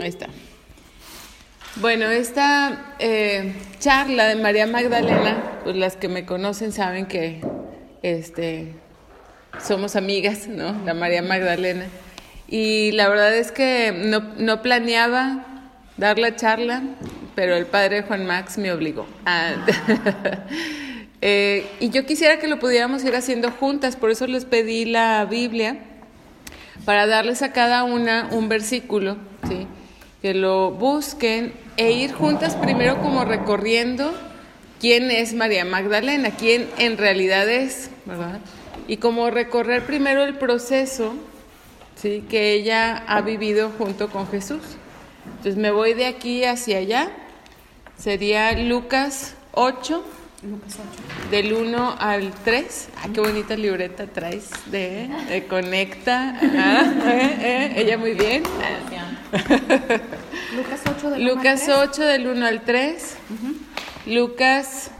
ahí está. Bueno, esta eh, charla de María Magdalena, pues las que me conocen saben que este, somos amigas, ¿no? La María Magdalena. Y la verdad es que no, no planeaba dar la charla, pero el padre Juan Max me obligó. Ah, eh, y yo quisiera que lo pudiéramos ir haciendo juntas, por eso les pedí la Biblia, para darles a cada una un versículo, ¿sí? Que lo busquen e ir juntas primero como recorriendo quién es María Magdalena, quién en realidad es, ¿verdad? Y como recorrer primero el proceso ¿sí? que ella ha vivido junto con Jesús. Entonces me voy de aquí hacia allá, sería Lucas 8, Lucas 8. del 1 al 3. Ah, qué bonita libreta traes de, de Conecta. Eh, eh, ella muy bien. Lucas 8 del 1 al Lucas 3. 8 del 1 al 3. Lucas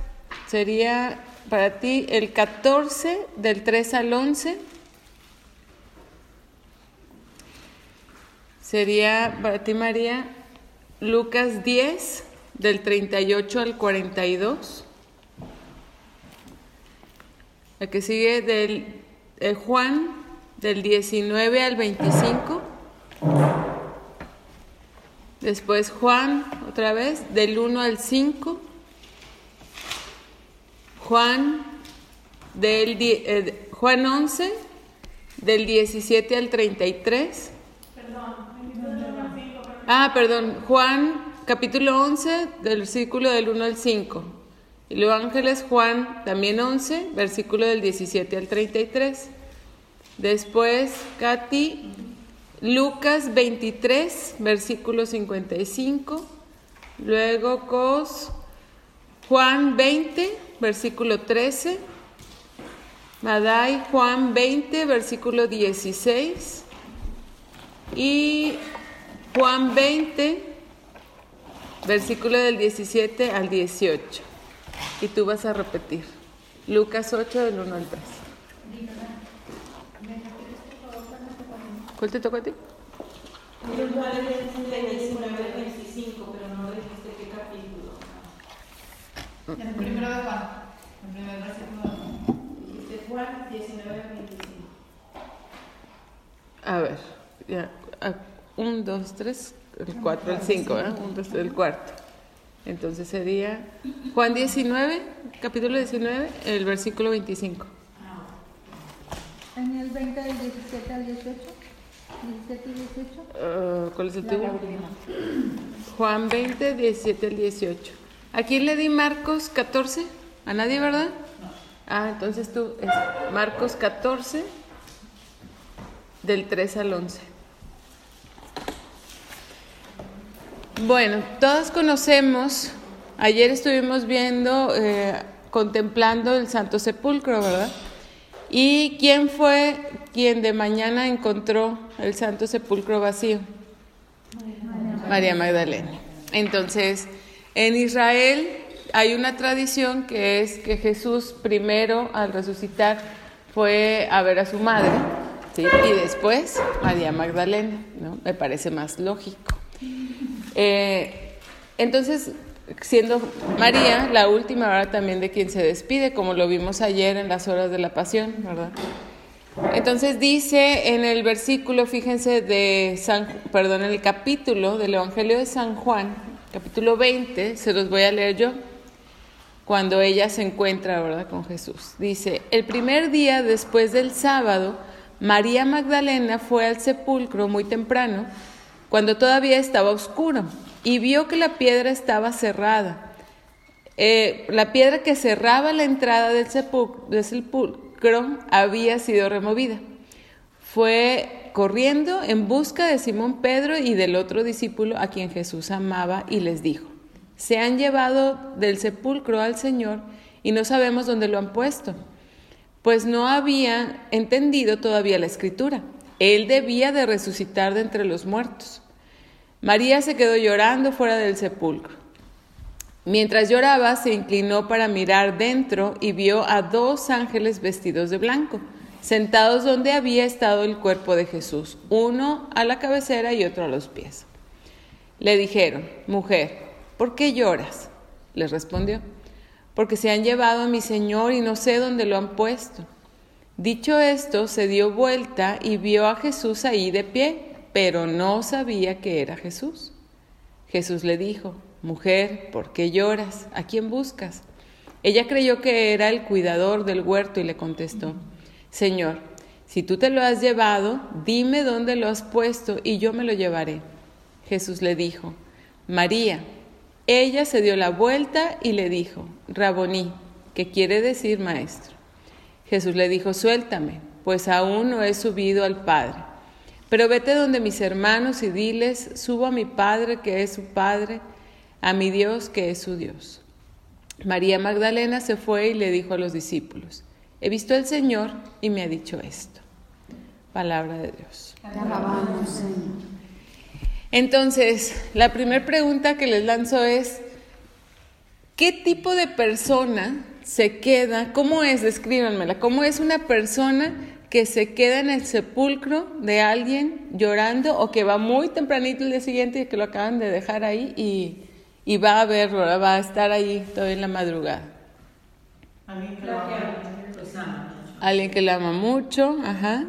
sería para ti el 14 del 3 al 11. Sería para ti María Lucas 10 del 38 al 42. La que sigue del eh, Juan del 19 al 25. Después Juan, otra vez, del 1 al 5. Juan, del, eh, Juan 11, del 17 al 33. Ah, perdón, Juan capítulo 11, del versículo del 1 al 5. Y luego Ángeles Juan también 11, versículo del 17 al 33. Después, Katy, Lucas 23, versículo 55. Luego, Cos, Juan 20, versículo 13. Madai, Juan 20, versículo 16. Y Juan 20, versículo del 17 al 18. Y tú vas a repetir. Lucas 8, del 1 al 3. ¿Cuál te tocó a ti? El cual es de 19 al 25, pero no dijiste qué capítulo. En el primero de Juan. El primer versículo de Juan. Dijiste Juan 19 al 25. A ver, ya. 1, 2, 3, el 4, el 5, ¿eh? 1, 2, 3, el cuarto. Entonces sería Juan 19, capítulo 19, el versículo 25. En el 20 del 17 al 18. 17 y 18. Ah, ¿Cuál es el tuyo? Juan 20, 17 al 18. ¿A quién le di Marcos 14? ¿A nadie, verdad? Ah, entonces tú, es Marcos 14, del 3 al 11. Bueno, todos conocemos, ayer estuvimos viendo, eh, contemplando el Santo Sepulcro, ¿verdad? ¿Y quién fue quien de mañana encontró el Santo Sepulcro vacío? María Magdalena. Entonces, en Israel hay una tradición que es que Jesús primero al resucitar fue a ver a su madre, y después María Magdalena, ¿no? Me parece más lógico. Eh, entonces, siendo María la última hora también de quien se despide, como lo vimos ayer en las horas de la pasión, ¿verdad? Entonces dice en el versículo, fíjense, de San, perdón, en el capítulo del Evangelio de San Juan, capítulo 20, se los voy a leer yo, cuando ella se encuentra, ¿verdad?, con Jesús. Dice, el primer día después del sábado, María Magdalena fue al sepulcro muy temprano, cuando todavía estaba oscuro, y vio que la piedra estaba cerrada. Eh, la piedra que cerraba la entrada del sepulcro, había sido removida. Fue corriendo en busca de Simón Pedro y del otro discípulo a quien Jesús amaba y les dijo, se han llevado del sepulcro al Señor y no sabemos dónde lo han puesto, pues no había entendido todavía la escritura. Él debía de resucitar de entre los muertos. María se quedó llorando fuera del sepulcro. Mientras lloraba, se inclinó para mirar dentro y vio a dos ángeles vestidos de blanco, sentados donde había estado el cuerpo de Jesús, uno a la cabecera y otro a los pies. Le dijeron, mujer, ¿por qué lloras? Les respondió, porque se han llevado a mi señor y no sé dónde lo han puesto. Dicho esto, se dio vuelta y vio a Jesús ahí de pie, pero no sabía que era Jesús. Jesús le dijo, Mujer, ¿por qué lloras? ¿A quién buscas? Ella creyó que era el cuidador del huerto y le contestó, Señor, si tú te lo has llevado, dime dónde lo has puesto y yo me lo llevaré. Jesús le dijo, María. Ella se dio la vuelta y le dijo, Raboní, que quiere decir maestro. Jesús le dijo, suéltame, pues aún no he subido al Padre. Pero vete donde mis hermanos y diles, subo a mi Padre que es su Padre, a mi Dios que es su Dios. María Magdalena se fue y le dijo a los discípulos, he visto al Señor y me ha dicho esto. Palabra de Dios. alabamos, Señor. Entonces, la primera pregunta que les lanzo es, ¿qué tipo de persona se queda, cómo es, descríbanmela, cómo es una persona que se queda en el sepulcro de alguien llorando o que va muy tempranito el día siguiente y que lo acaban de dejar ahí y, y va a verlo, va a estar ahí todavía en la madrugada? Alguien que lo ama, pues ama. Alguien que la ama mucho, ajá.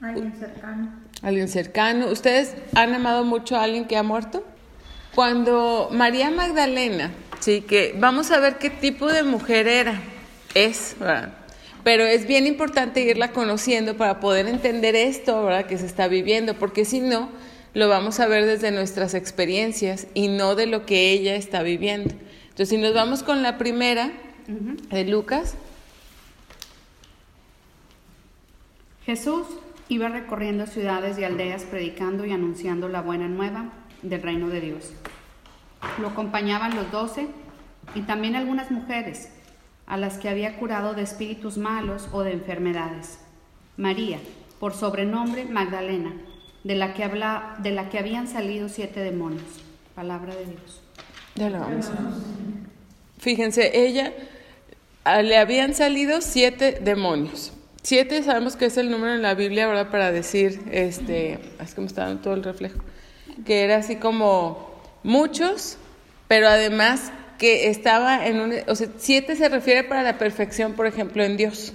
Alguien cercano. Alguien cercano. ¿Ustedes han amado mucho a alguien que ha muerto? Cuando María Magdalena, sí, que vamos a ver qué tipo de mujer era, es, ¿verdad? Pero es bien importante irla conociendo para poder entender esto, ¿verdad? Que se está viviendo, porque si no, lo vamos a ver desde nuestras experiencias y no de lo que ella está viviendo. Entonces, si nos vamos con la primera de Lucas, Jesús iba recorriendo ciudades y aldeas predicando y anunciando la buena nueva del reino de Dios. Lo acompañaban los doce y también algunas mujeres a las que había curado de espíritus malos o de enfermedades. María, por sobrenombre Magdalena, de la que, habla, de la que habían salido siete demonios. Palabra de Dios. ya lo vamos. Fíjense, ella ah, le habían salido siete demonios. Siete sabemos que es el número en la Biblia, ¿verdad? Para decir, este, es que me está todo el reflejo, que era así como muchos, pero además que estaba en un, o sea, siete se refiere para la perfección, por ejemplo, en Dios,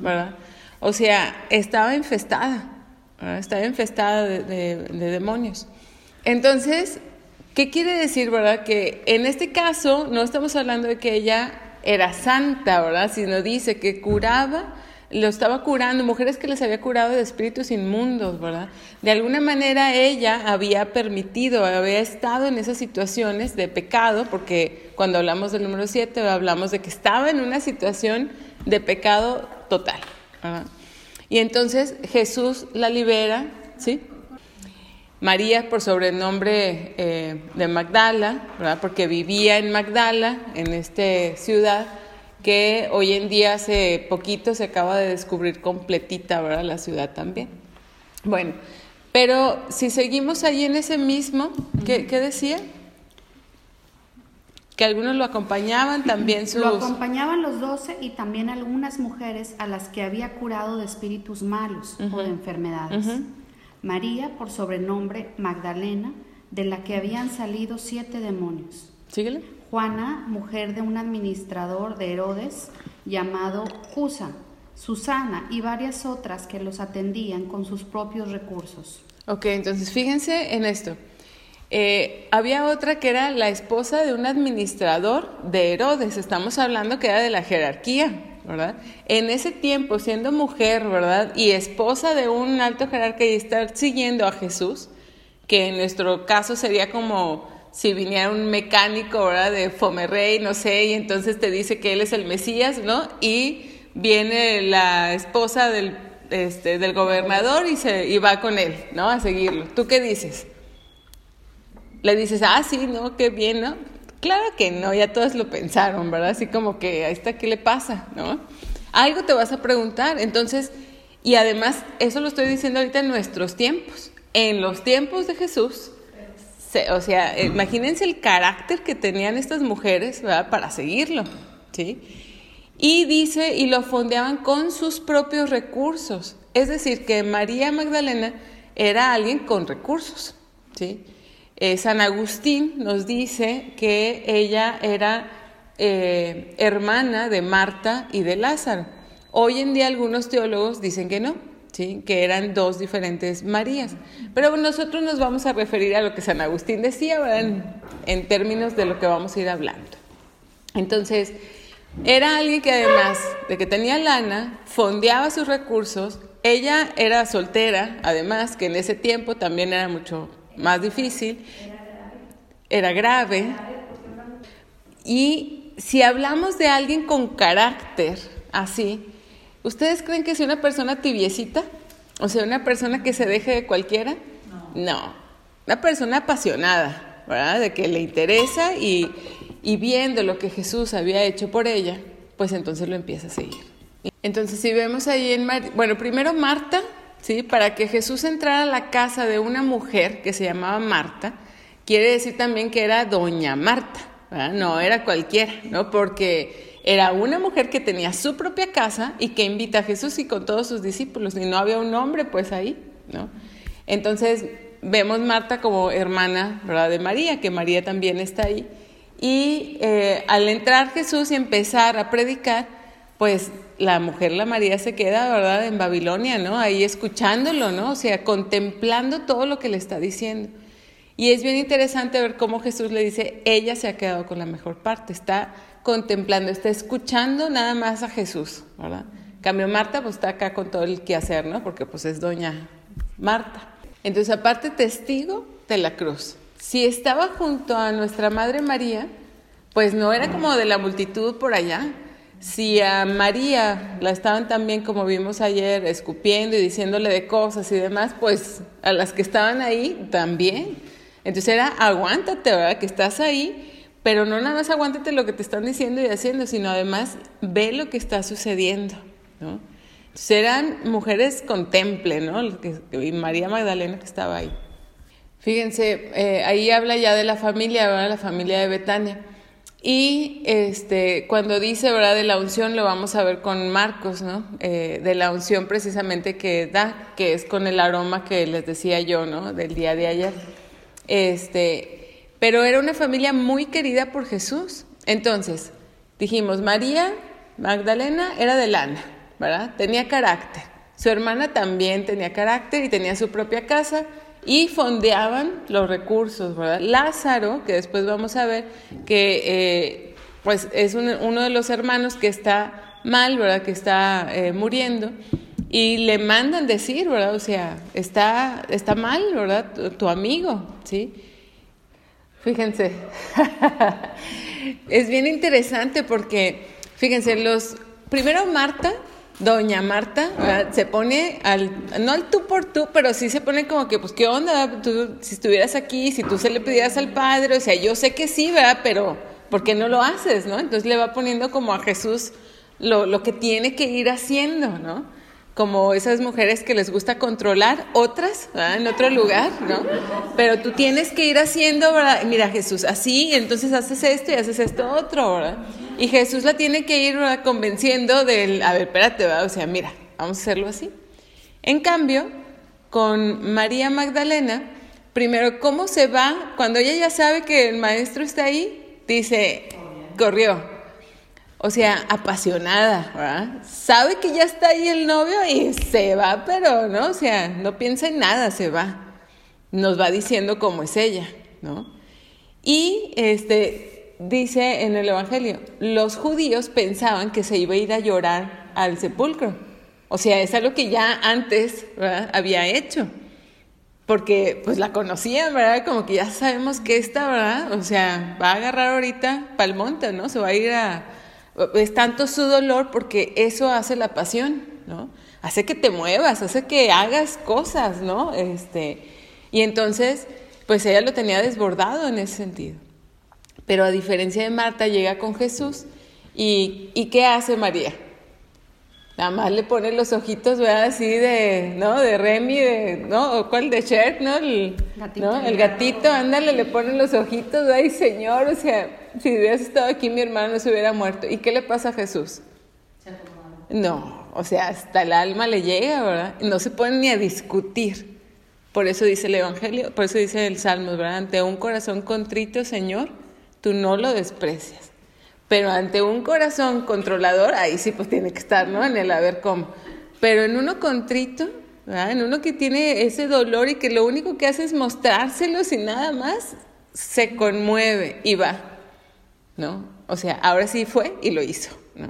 ¿verdad? O sea, estaba infestada, ¿verdad? estaba infestada de, de- de demonios. Entonces, ¿qué quiere decir, verdad? Que en este caso no estamos hablando de que ella era santa, ¿verdad? Sino dice que curaba, lo estaba curando, mujeres que les había curado de espíritus inmundos, ¿verdad? De alguna manera ella había permitido, había estado en esas situaciones de pecado, porque cuando hablamos del número 7 hablamos de que estaba en una situación de pecado total, ¿verdad? Y entonces Jesús la libera, ¿sí? María por sobrenombre eh, de Magdala, ¿verdad? porque vivía en Magdala, en esta ciudad, que hoy en día hace poquito se acaba de descubrir completita, ¿verdad? La ciudad también. Bueno, pero si seguimos ahí en ese mismo, ¿qué, qué decía? Que algunos lo acompañaban también sus... Lo acompañaban los doce y también algunas mujeres a las que había curado de espíritus malos o de enfermedades. María, por sobrenombre Magdalena, de la que habían salido siete demonios. Síguele. Juana, mujer de un administrador de Herodes llamado Cusa, Susana y varias otras que los atendían con sus propios recursos. Ok, entonces fíjense en esto. Eh, había otra que era la esposa de un administrador de Herodes. Estamos hablando que era de la jerarquía, ¿verdad? En ese tiempo, siendo mujer, ¿verdad? Y esposa de un alto jerarca y estar siguiendo a Jesús, que en nuestro caso sería como si viniera un mecánico, ¿verdad? De Fomerrey, no sé, y entonces te dice que él es el Mesías, ¿no? Y viene la esposa del, este, del gobernador y, se, y va con él, ¿no? A seguirlo. ¿Tú qué dices? Le dices, ah, sí, no, qué bien, ¿no? Claro que no, ya todos lo pensaron, ¿verdad? Así como que, ahí está, ¿qué le pasa? ¿No? Algo te vas a preguntar. Entonces, y además, eso lo estoy diciendo ahorita en nuestros tiempos. En los tiempos de Jesús, o sea, imagínense el carácter que tenían estas mujeres. Para seguirlo, ¿sí? Y dice, y lo fondeaban con sus propios recursos. Es decir, que María Magdalena era alguien con recursos, ¿sí? Eh, San Agustín nos dice que ella era eh, hermana de Marta y de Lázaro. Hoy en día algunos teólogos dicen que no, ¿sí? que eran dos diferentes Marías. Pero nosotros nos vamos a referir a lo que San Agustín decía en términos de lo que vamos a ir hablando. Entonces, era alguien que además de que tenía lana, fondeaba sus recursos, ella era soltera, además que en ese tiempo también era mucho más difícil, era grave. Y si hablamos de alguien con carácter así, ¿ustedes creen que es una persona tibiecita? O sea, una persona que se deje de cualquiera? No. Una persona apasionada, ¿verdad? De que le interesa y, y viendo lo que Jesús había hecho por ella, pues entonces lo empieza a seguir. Entonces, si vemos ahí en, Mar bueno, primero Marta, ¿sí? Para que Jesús entrara a la casa de una mujer que se llamaba Marta, quiere decir también que era doña Marta, ¿verdad? No era cualquiera, ¿no? Porque era una mujer que tenía su propia casa y que invita a Jesús y con todos sus discípulos, y no había un hombre pues ahí, ¿no? Entonces, vemos Marta como hermana, ¿verdad? De María, que María también está ahí. Y eh, al entrar Jesús y empezar a predicar, pues la mujer, la María, se queda, ¿verdad?, en Babilonia, ¿no? Ahí escuchándolo, ¿no? O sea, contemplando todo lo que le está diciendo. Y es bien interesante ver cómo Jesús le dice, ella se ha quedado con la mejor parte, está contemplando, está escuchando nada más a Jesús, ¿verdad? Cambio Marta, pues está acá con todo el quehacer, ¿no? Porque pues es doña Marta. Entonces, aparte, testigo de la cruz. Si estaba junto a nuestra Madre María, pues no era como de la multitud por allá. Si a María la estaban también, como vimos ayer, escupiendo y diciéndole de cosas y demás, pues a las que estaban ahí también. Entonces era, aguántate, ¿verdad? Que estás ahí, pero no nada más aguántate lo que te están diciendo y haciendo, sino además ve lo que está sucediendo, ¿no? Eran mujeres contemple, ¿no? Y María Magdalena que estaba ahí. Fíjense, eh, ahí habla ya de la familia, ¿verdad? La familia de Betania. Y este, cuando dice, ¿verdad? De la unción, lo vamos a ver con Marcos, ¿no? Eh, de la unción precisamente que da, que es con el aroma que les decía yo, ¿no? Del día de ayer. Este, pero era una familia muy querida por Jesús. Entonces, dijimos, María Magdalena era de lana, ¿verdad? Tenía carácter. Su hermana también tenía carácter y tenía su propia casa y fondeaban los recursos, ¿verdad? Lázaro, que después vamos a ver que eh, pues es uno de los hermanos que está mal, ¿verdad? Que está eh, muriendo y le mandan decir, ¿verdad? O sea, está, está mal, ¿verdad? Tu, tu amigo, ¿sí? Fíjense, es bien interesante porque, fíjense, los, primero Marta Doña Marta ¿verdad? se pone al, no al tú por tú, pero sí se pone como que, pues, ¿qué onda? Tú, si estuvieras aquí, si tú se le pidieras al Padre, o sea, yo sé que sí, ¿verdad? Pero, ¿por qué no lo haces, no? Entonces le va poniendo como a Jesús lo, lo que tiene que ir haciendo, ¿no? Como esas mujeres que les gusta controlar otras, ¿verdad? En otro lugar, ¿no? Pero tú tienes que ir haciendo, ¿verdad? Mira, Jesús, así, entonces haces esto y haces esto otro, ¿verdad? Y Jesús la tiene que ir convenciendo del, a ver, espérate, ¿verdad? o sea, mira, vamos a hacerlo así. En cambio, con María Magdalena, primero, ¿cómo se va? Cuando ella ya sabe que el maestro está ahí, dice, corrió. O sea, apasionada, ¿verdad? Sabe que ya está ahí el novio y se va, pero no, o sea, no piensa en nada, se va. Nos va diciendo cómo es ella, ¿no? Y este, dice en el Evangelio, los judíos pensaban que se iba a ir a llorar al sepulcro. O sea, es algo que ya antes había hecho. Porque pues la conocían, ¿verdad? Como que ya sabemos que esta, ¿verdad? O sea, va a agarrar ahorita pa'l monte, ¿no? Se va a ir a... Es tanto su dolor porque eso hace la pasión, ¿no? Hace que te muevas, hace que hagas cosas, ¿no? Este, y entonces, pues ella lo tenía desbordado en ese sentido. Pero a diferencia de Marta, llega con Jesús y, ¿y qué hace María? Nada más le pone los ojitos, ¿verdad? Así de, ¿no? De Remy, de, ¿no? ¿O cuál? De Shrek, ¿no? El gatito, ¿no? El gatito, ándale, le pone los ojitos, ay, Señor, o sea, si hubieras estado aquí mi hermano no se hubiera muerto. ¿Y qué le pasa a Jesús? No, o sea, hasta el alma le llega, ¿verdad? No se pone ni a discutir. Por eso dice el Evangelio, por eso dice el Salmo, ¿verdad? Ante un corazón contrito, Señor, tú no lo desprecias. Pero ante un corazón controlador, ahí sí pues tiene que estar, ¿no? En el a ver cómo. Pero en uno contrito, ¿verdad? En uno que tiene ese dolor y que lo único que hace es mostrárselo sin nada más, se conmueve y va, ¿no? O sea, ahora sí fue y lo hizo, ¿no?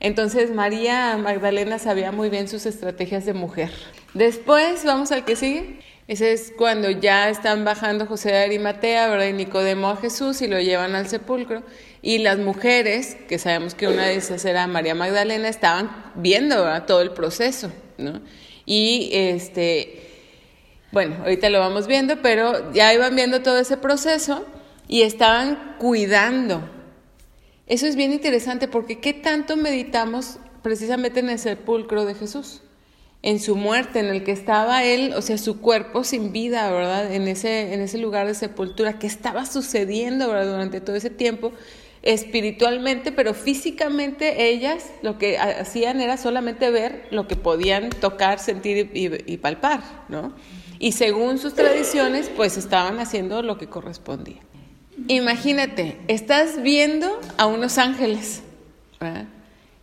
Entonces María Magdalena sabía muy bien sus estrategias de mujer. Después, vamos al que sigue. Ese es cuando ya están bajando José de Arimatea, ¿verdad? Y Nicodemo a Jesús y lo llevan al sepulcro. Y las mujeres, que sabemos que una de esas era María Magdalena, estaban viendo todo el proceso, ¿no? Y este, bueno, ahorita lo vamos viendo, pero ya iban viendo todo ese proceso y estaban cuidando. Eso es bien interesante porque ¿qué tanto meditamos precisamente en el sepulcro de Jesús? En su muerte, en el que estaba él, o sea, su cuerpo sin vida, ¿verdad? En ese, en ese lugar de sepultura, ¿qué estaba sucediendo, ¿verdad? Durante todo ese tiempo, espiritualmente, pero físicamente ellas lo que hacían era solamente ver lo que podían tocar, sentir y, palpar, ¿no? Y según sus tradiciones, pues estaban haciendo lo que correspondía. Imagínate, estás viendo a unos ángeles, ¿verdad?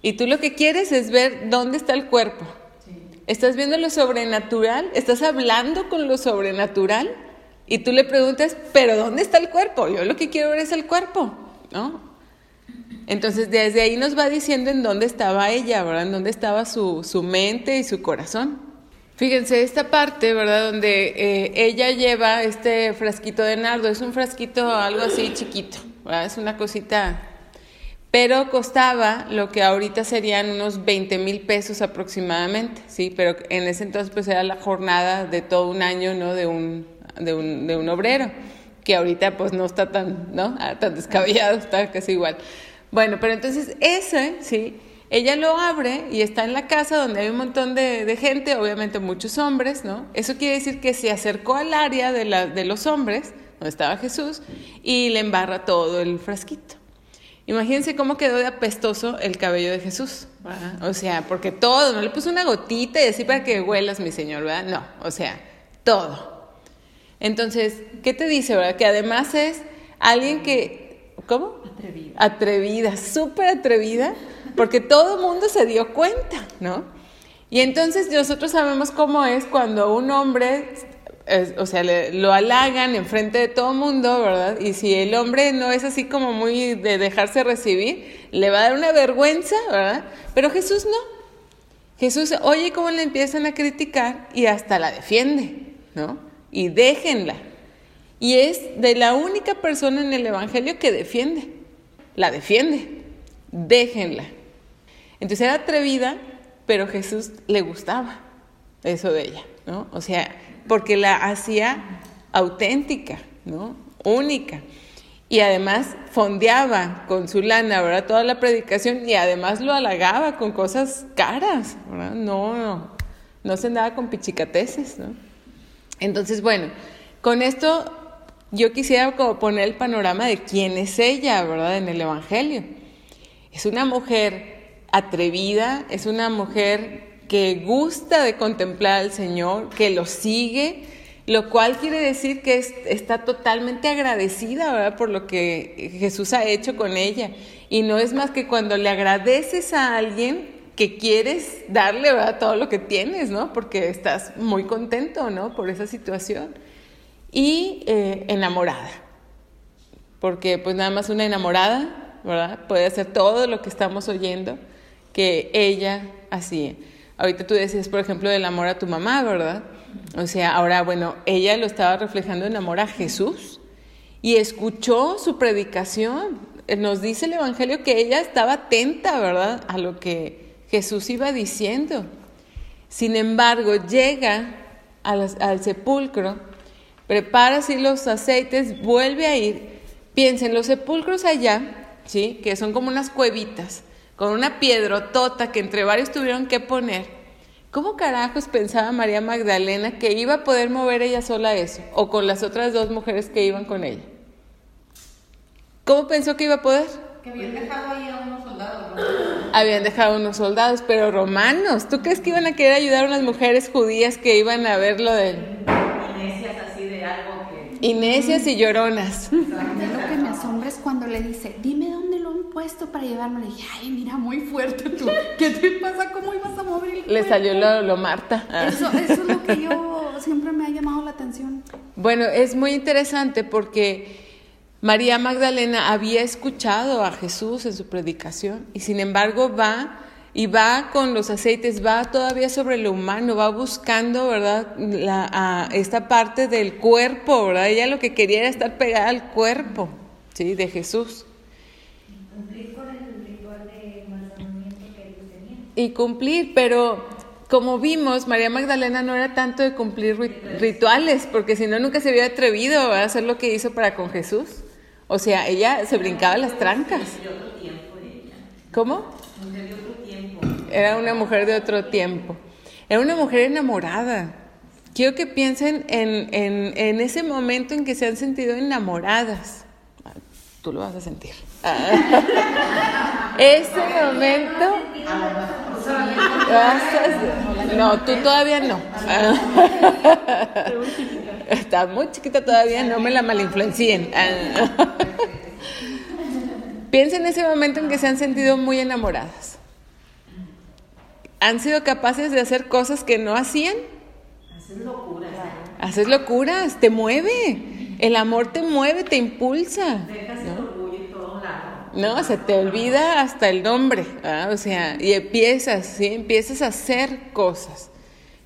Y tú lo que quieres es ver dónde está el cuerpo. Estás viendo lo sobrenatural, estás hablando con lo sobrenatural y tú le preguntas, pero ¿dónde está el cuerpo? Yo lo que quiero ver es el cuerpo, ¿no? Entonces desde ahí nos va diciendo en dónde estaba ella, ¿verdad? En dónde estaba su, su mente y su corazón. Fíjense, esta parte, ¿verdad? Donde eh, ella lleva este frasquito de nardo, es un frasquito algo así chiquito, ¿verdad? Es una cosita, pero costaba lo que ahorita serían unos 20 mil pesos aproximadamente, ¿sí? Pero en ese entonces pues era la jornada de todo un año, ¿no? De un, de un, de un obrero, que ahorita pues no está tan, ¿no? Ah, tan descabellado, está casi igual. Bueno, pero entonces ese, ¿sí? Ella lo abre y está en la casa donde hay un montón de, gente, obviamente muchos hombres, ¿no? Eso quiere decir que se acercó al área de, de los hombres, donde estaba Jesús, y le embarra todo el frasquito. Imagínense cómo quedó de apestoso el cabello de Jesús, ¿verdad? O sea, porque todo, no le puso una gotita y así para que huelas, mi Señor, ¿verdad? No, o sea, todo. Entonces, ¿qué te dice, verdad? Que además es alguien que, ¿cómo? Atrevida. Atrevida, súper atrevida porque todo el mundo se dio cuenta, ¿no? Y entonces nosotros sabemos cómo es cuando un hombre, o sea, le, lo halagan enfrente de todo mundo, ¿verdad? Y si el hombre no es así como muy de dejarse recibir, le va a dar una vergüenza, ¿verdad? Pero Jesús no. Jesús oye cómo le empiezan a criticar y hasta la defiende, ¿no? Y déjenla. Y es de la única persona en el Evangelio que defiende. La defiende. Déjenla. Entonces era atrevida, pero Jesús le gustaba eso de ella, ¿no? O sea, porque la hacía auténtica, ¿no? Única. Y además fondeaba con su lana, ¿verdad? Toda la predicación y además lo halagaba con cosas caras, ¿verdad? No, no, no se andaba con pichicateces, ¿no? Entonces, bueno, con esto yo quisiera como poner el panorama de quién es ella, ¿verdad? En el Evangelio. Es una mujer atrevida, es una mujer que gusta de contemplar al Señor, que lo sigue, lo cual quiere decir que es, está totalmente agradecida ¿verdad? por lo que Jesús ha hecho con ella. Y no es más que cuando le agradeces a alguien que quieres darle todo lo que tienes, ¿no? Porque estás muy contento, ¿no? Por esa situación. Y eh, enamorada. Porque pues nada más una enamorada, ¿verdad? Puede hacer todo lo que estamos oyendo que ella hacía. Ahorita tú decías, por ejemplo, del amor a tu mamá, ¿verdad? O sea, ahora, bueno, ella lo estaba reflejando en amor a Jesús y escuchó su predicación. Nos dice el Evangelio que ella estaba atenta, ¿verdad?, a lo que Jesús iba diciendo. Sin embargo, llega al, al sepulcro, prepara así los aceites, vuelve a ir. Piensen, los sepulcros allá, ¿sí?, que son como unas cuevitas con una piedrotota que entre varios tuvieron que poner. ¿Cómo carajos pensaba María Magdalena que iba a poder mover ella sola eso? O con las otras dos mujeres que iban con ella. ¿Cómo pensó que iba a poder? Que habían dejado ahí a unos soldados. ¿no? Habían dejado unos soldados, pero romanos. ¿Tú crees que iban a querer ayudar a unas mujeres judías que iban a ver lo del... Y necias y lloronas. A mí lo que me asombra es cuando le dice, dime dónde puesto para llevarme. Le dije, ay, mira, muy fuerte tú. ¿Qué te pasa? ¿Cómo ibas a mover el Le cuerpo?" salió lo, lo Marta. Ah. Eso, eso es lo que yo siempre me ha llamado la atención. Bueno, es muy interesante porque María Magdalena había escuchado a Jesús en su predicación y sin embargo va y va con los aceites, va todavía sobre lo humano, va buscando, ¿verdad? La, a esta parte del cuerpo, ¿verdad? Ella lo que quería era estar pegada al cuerpo, ¿sí? De Jesús. Cumplir con el ritual de embalsamamiento que ellos tenían. y cumplir, pero como vimos, María Magdalena no era tanto de cumplir ri- rituales, porque si no nunca se había atrevido a hacer lo que hizo para con Jesús. O sea, ella se brincaba las trancas. ¿Cómo? Era una mujer de otro tiempo. Era una mujer enamorada. Quiero que piensen en, en- en ese momento en que se han sentido enamoradas. Tú lo vas a sentir. Ah. Ese momento Gracias. No, tú todavía no. Estás muy chiquita todavía, no me la malinfluencien. Piensa en ese momento en que se han sentido muy enamoradas. Han sido capaces de hacer cosas que no hacían. Haces locuras, te mueve. El amor te mueve, te impulsa. No, se te olvida hasta el nombre, ¿ah? o sea, y empiezas, ¿sí? Empiezas a hacer cosas.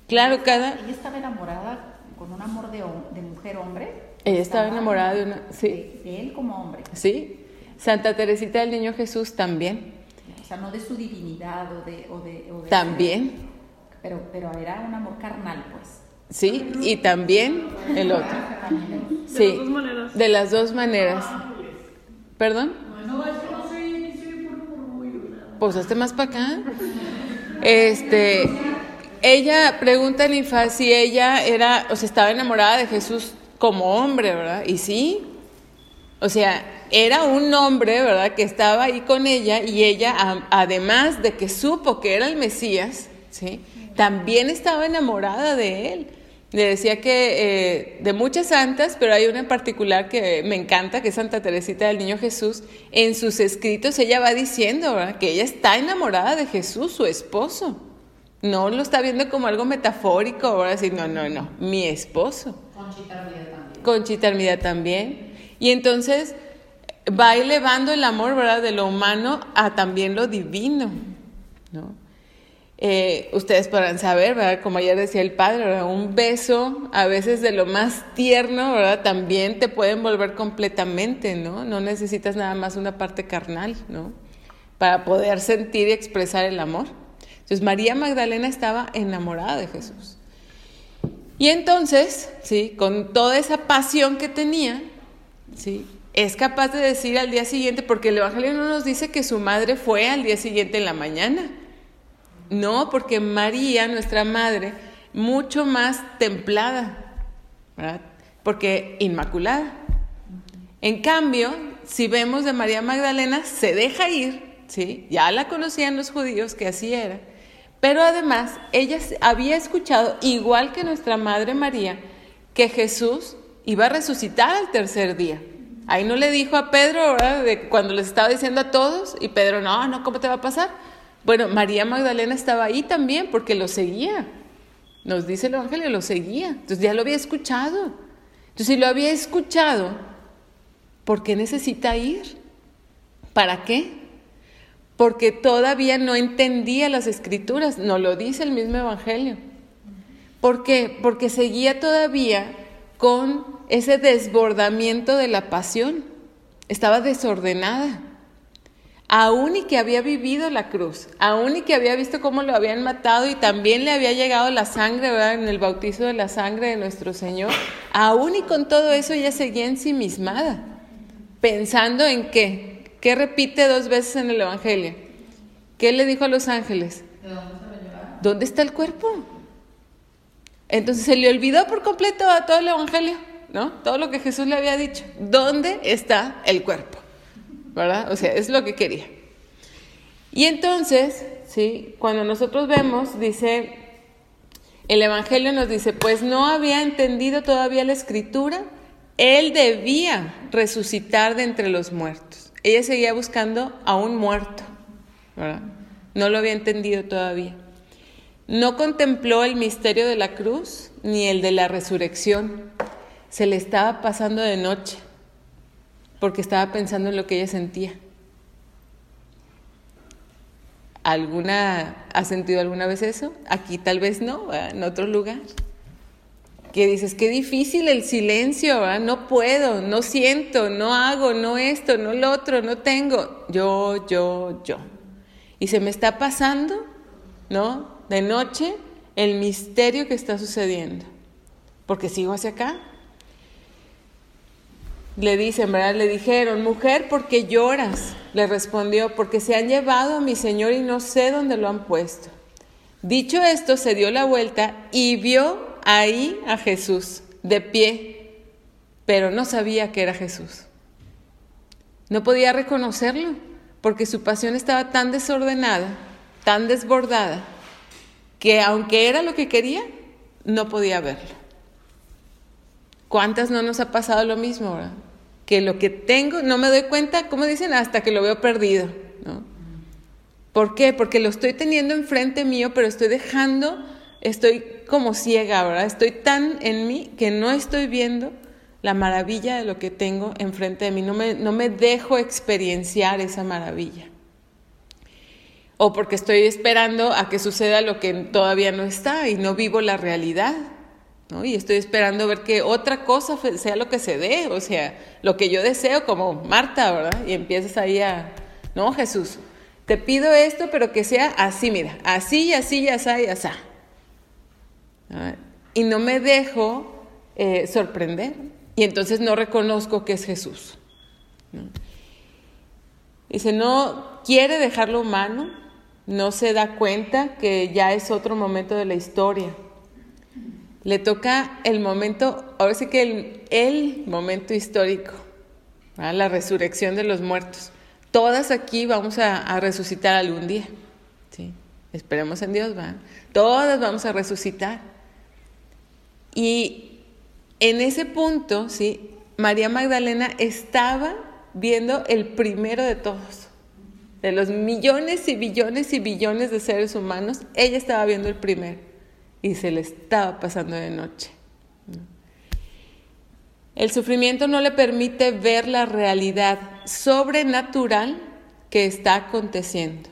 Claro, cada... Ella estaba enamorada con un amor de, hom- de mujer-hombre. Ella estaba enamorada de una... Sí, De, de él como hombre. sí. Santa Teresita del Niño Jesús también. O sea, no de su divinidad o de... O de, o de También, Pero, pero era un amor carnal, pues. sí, y también el otro. Sí, de las dos maneras. ¿Perdón? Pues hazte más para acá. Este, ella pregunta a Nifa si ella era, o sea, estaba enamorada de Jesús como hombre, ¿verdad? Y sí. O sea, era un hombre, ¿verdad? Que estaba ahí con ella y ella, además de que supo que era el Mesías, ¿sí? También estaba enamorada de él. Le decía que eh, de muchas santas, pero hay una en particular que me encanta, que es Santa Teresita del Niño Jesús. En sus escritos ella va diciendo ¿verdad? que ella está enamorada de Jesús, su esposo. No lo está viendo como algo metafórico, ahora sí, no, no, no, mi esposo. Conchita Armida también. Conchita Armida también. Y entonces va elevando el amor, ¿verdad? De lo humano a también lo divino, ¿no? Eh, ustedes podrán saber, ¿verdad? Como ayer decía el padre. Un beso, a veces de lo más tierno, ¿verdad? También te puede envolver completamente, ¿no? No necesitas nada más una parte carnal, ¿no? Para poder sentir y expresar el amor. Entonces María Magdalena estaba enamorada de Jesús. Y entonces, sí, con toda esa pasión que tenía, sí, es capaz de decir al día siguiente, porque el Evangelio no nos dice que su madre fue al día siguiente en la mañana. No, porque María, nuestra madre, mucho más templada, ¿verdad? Porque inmaculada. En cambio, si vemos de María Magdalena, se deja ir, ¿sí? Ya la conocían los judíos que así era. Pero además, ella había escuchado, igual que nuestra Madre María, que Jesús iba a resucitar al tercer día. Ahí no le dijo a Pedro, ¿verdad? De cuando les estaba diciendo a todos, y Pedro, no, no, ¿cómo te va a pasar? Bueno, María Magdalena estaba ahí también porque lo seguía. Nos dice el Evangelio, lo seguía. Entonces ya lo había escuchado. Entonces, si lo había escuchado, ¿por qué necesita ir? ¿Para qué? Porque todavía no entendía las escrituras, no lo dice el mismo Evangelio. ¿Por qué? Porque seguía todavía con ese desbordamiento de la pasión. Estaba desordenada. Aún y que había vivido la cruz, aún y que había visto cómo lo habían matado y también le había llegado la sangre, ¿verdad? En el bautizo de la sangre de nuestro Señor, aún y con todo eso ella seguía ensimismada, pensando en qué. ¿Qué repite dos veces en el Evangelio? ¿Qué le dijo a los ángeles? ¿Dónde está el cuerpo? Entonces se le olvidó por completo a todo el Evangelio, ¿no? Todo lo que Jesús le había dicho. ¿Dónde está el cuerpo? ¿Verdad? O sea, es lo que quería. Y entonces, ¿sí? Cuando nosotros vemos, dice, el Evangelio nos dice, pues no había entendido todavía la escritura Él debía resucitar de entre los muertos. Ella seguía buscando a un muerto. No lo había entendido todavía. No contempló el misterio de la cruz ni el de la resurrección. Se le estaba pasando de noche porque estaba pensando en lo que ella sentía. ¿Alguna ha sentido alguna vez eso? Aquí tal vez no, en otro lugar. Que dices, qué difícil el silencio, no puedo, no siento, no hago, no esto, no lo otro, no tengo. Yo, yo, yo. Y se me está pasando, ¿no? De noche el misterio que está sucediendo. Porque sigo hacia acá, le dicen, ¿verdad? Le dijeron, mujer, ¿por qué lloras? Le respondió, porque se han llevado a mi señor y no sé dónde lo han puesto. Dicho esto, se dio la vuelta y vio ahí a Jesús, de pie, pero no sabía que era Jesús. No podía reconocerlo, porque su pasión estaba tan desordenada, tan desbordada, que aunque era lo que quería, no podía verlo. ¿Cuántas no nos ha pasado lo mismo, verdad? Que lo que tengo, no me doy cuenta, como dicen, hasta que lo veo perdido, ¿no? ¿Por qué? Porque lo estoy teniendo enfrente mío, pero estoy dejando, estoy como ciega, ¿verdad? Estoy tan en mí que no estoy viendo la maravilla de lo que tengo enfrente de mí, no me, no me dejo experienciar esa maravilla. O porque estoy esperando a que suceda lo que todavía no está y no vivo la realidad. Y estoy esperando ver que otra cosa sea lo que se dé, o sea, lo que yo deseo como Marta, ¿verdad? Y empiezas ahí a, no, Jesús, te pido esto, pero que sea así, mira, así y así y así y así. Y no me dejo eh, sorprender. Y entonces no reconozco que es Jesús. Dice, no quiere dejarlo humano, no se da cuenta que ya es otro momento de la historia le toca el momento, ahora sí que el, momento histórico, la resurrección de los muertos. Todas aquí vamos a, resucitar algún día. ¿sí? Esperemos en Dios. Todas vamos a resucitar. Y en ese punto, ¿sí? María Magdalena estaba viendo el primero de todos. De los millones y billones y billones de seres humanos, ella estaba viendo el primero y se le estaba pasando de noche. El sufrimiento no le permite ver la realidad sobrenatural que está aconteciendo.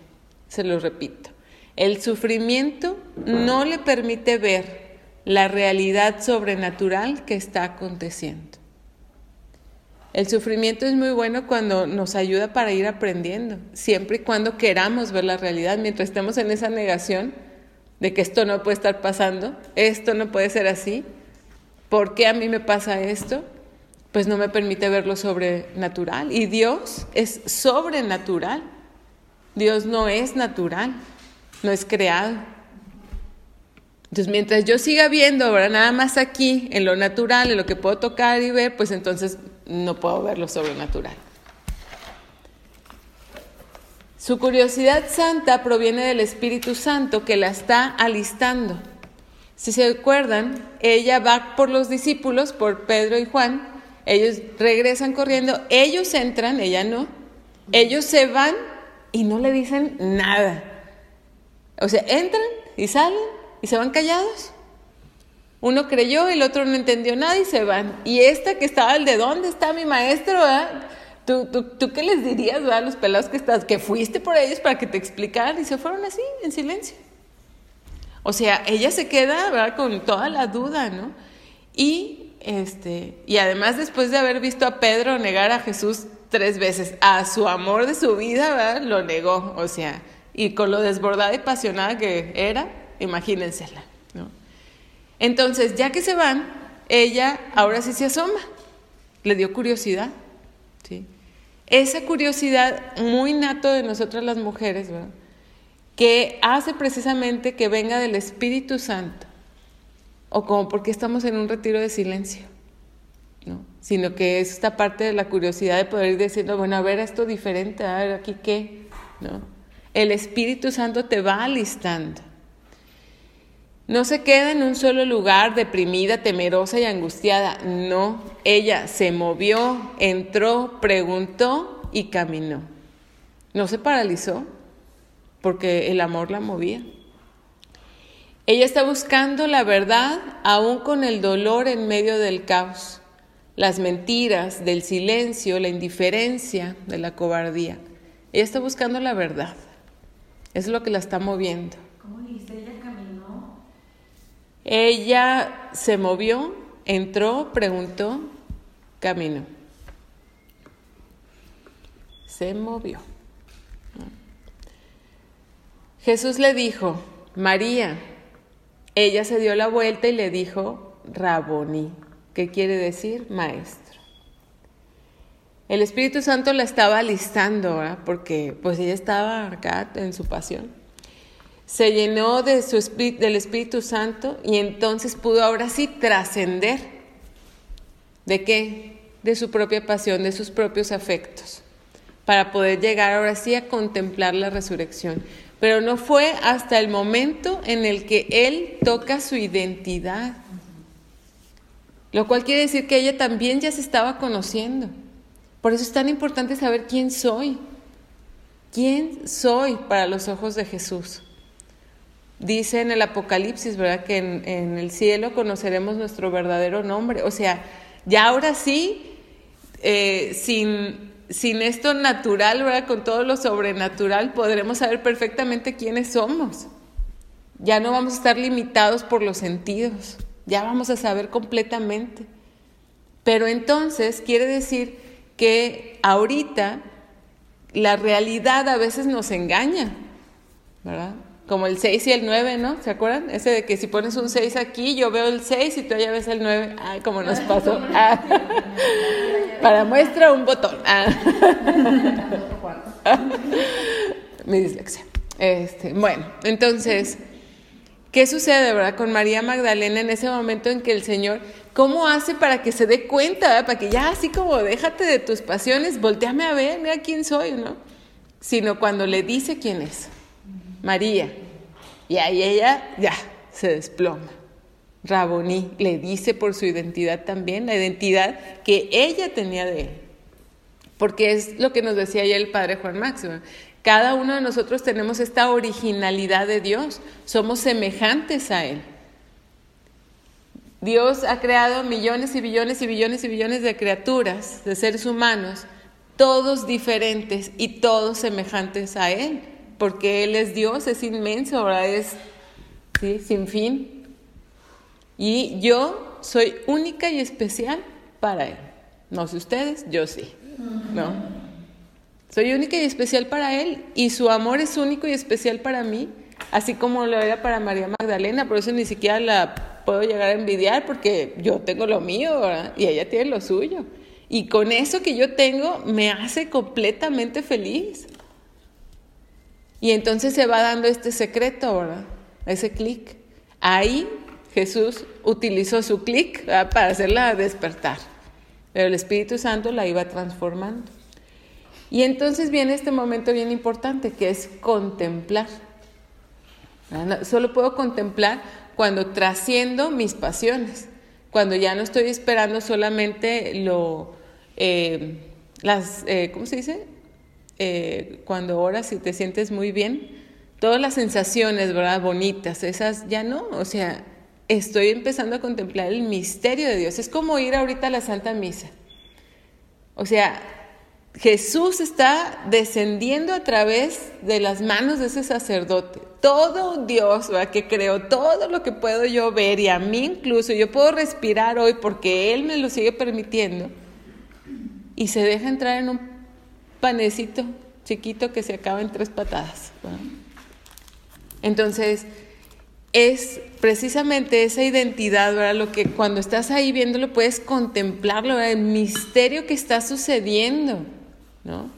Se lo repito. El sufrimiento no le permite ver la realidad sobrenatural que está aconteciendo. El sufrimiento es muy bueno cuando nos ayuda para ir aprendiendo, siempre y cuando queramos ver la realidad. Mientras estemos en esa negación, de que esto no puede estar pasando, esto no puede ser así, ¿por qué a mí me pasa esto? Pues no me permite ver lo sobrenatural. Y Dios es sobrenatural. Dios no es natural, no es creado. Entonces, mientras yo siga viendo ahora nada más aquí, en lo natural, en lo que puedo tocar y ver, pues entonces no puedo ver lo sobrenatural. Su curiosidad santa proviene del Espíritu Santo que la está alistando. Si se acuerdan, ella va por los discípulos, por Pedro y Juan, ellos regresan corriendo, ellos entran, ella no, ellos se van y no le dicen nada. O sea, entran y salen y se van callados. Uno creyó, el otro no entendió nada y se van. Y esta que estaba, el de dónde está mi maestro, ¿Tú, tú, qué les dirías a los pelados que estás, que fuiste por ellos para que te explicaran y se fueron así, en silencio? O sea, ella se queda ¿verdad? con toda la duda, ¿no? Y, este, y además después de haber visto a Pedro negar a Jesús tres veces, a su amor de su vida, ¿verdad? lo negó, o sea, y con lo desbordada y apasionada que era, imagínensela, ¿no? Entonces, ya que se van, ella ahora sí se asoma, le dio curiosidad, ¿sí? Esa curiosidad muy nato de nosotras las mujeres, ¿verdad? que hace precisamente que venga del Espíritu Santo, o como porque estamos en un retiro de silencio, ¿no? sino que es esta parte de la curiosidad de poder ir diciendo, bueno, a ver esto diferente, a ver aquí qué, ¿no? El Espíritu Santo te va alistando. No se queda en un solo lugar deprimida, temerosa y angustiada. No, ella se movió, entró, preguntó y caminó. No se paralizó porque el amor la movía. Ella está buscando la verdad aún con el dolor en medio del caos, las mentiras, del silencio, la indiferencia, de la cobardía. Ella está buscando la verdad. Es lo que la está moviendo. ¿Cómo dice? Ella. Ella se movió, entró, preguntó, caminó. Se movió. Jesús le dijo, María. Ella se dio la vuelta y le dijo, Raboní, ¿qué quiere decir? Maestro. El Espíritu Santo la estaba alistando, ¿verdad? porque pues ella estaba acá en su pasión. Se llenó de su espíritu, del Espíritu Santo y entonces pudo ahora sí trascender. ¿De qué? De su propia pasión, de sus propios afectos, para poder llegar ahora sí a contemplar la resurrección. Pero no fue hasta el momento en el que él toca su identidad. Lo cual quiere decir que ella también ya se estaba conociendo. Por eso es tan importante saber quién soy. ¿Quién soy para los ojos de Jesús? Dice en el Apocalipsis, ¿verdad? Que en, el cielo conoceremos nuestro verdadero nombre. O sea, ya ahora sí, eh, sin, sin esto natural, ¿verdad? Con todo lo sobrenatural, podremos saber perfectamente quiénes somos. Ya no vamos a estar limitados por los sentidos, ya vamos a saber completamente. Pero entonces quiere decir que ahorita la realidad a veces nos engaña, ¿verdad? Como el 6 y el 9, ¿no? ¿Se acuerdan? Ese de que si pones un 6 aquí, yo veo el 6 y tú ya ves el 9. Ay, como nos pasó. Ah. Para muestra un botón. Ah. Mi dislexia. Este, bueno, entonces, ¿qué sucede, verdad, con María Magdalena en ese momento en que el Señor, cómo hace para que se dé cuenta, ¿verdad? para que ya así como déjate de tus pasiones, volteame a ver, mira quién soy, ¿no? Sino cuando le dice quién es, María. Y ahí ella ya se desploma. Raboní le dice por su identidad también, la identidad que ella tenía de él. Porque es lo que nos decía ya el padre Juan Máximo. Cada uno de nosotros tenemos esta originalidad de Dios, somos semejantes a Él. Dios ha creado millones y billones y billones y billones de criaturas, de seres humanos, todos diferentes y todos semejantes a Él, porque Él es Dios, es inmenso, ahora es ¿sí? sin fin. Y yo soy única y especial para Él. No sé ustedes, yo sí. ¿No? Soy única y especial para Él y su amor es único y especial para mí, así como lo era para María Magdalena, por eso ni siquiera la puedo llegar a envidiar porque yo tengo lo mío ¿verdad? y ella tiene lo suyo. Y con eso que yo tengo me hace completamente feliz. Y entonces se va dando este secreto, ¿verdad? Ese clic. Ahí Jesús utilizó su clic para hacerla despertar. Pero el Espíritu Santo la iba transformando. Y entonces viene este momento bien importante que es contemplar. Solo puedo contemplar cuando trasciendo mis pasiones, cuando ya no estoy esperando solamente lo, eh, las, eh, ¿cómo se dice? Eh, cuando oras y te sientes muy bien, todas las sensaciones, ¿verdad? Bonitas, esas ya no, o sea, estoy empezando a contemplar el misterio de Dios. Es como ir ahorita a la Santa Misa. O sea, Jesús está descendiendo a través de las manos de ese sacerdote. Todo Dios ¿verdad? que creó todo lo que puedo yo ver y a mí incluso, yo puedo respirar hoy porque Él me lo sigue permitiendo. Y se deja entrar en un panecito chiquito que se acaba en tres patadas. Entonces, es precisamente esa identidad, ¿verdad? Lo que cuando estás ahí viéndolo puedes contemplarlo, ¿verdad? el misterio que está sucediendo, ¿no?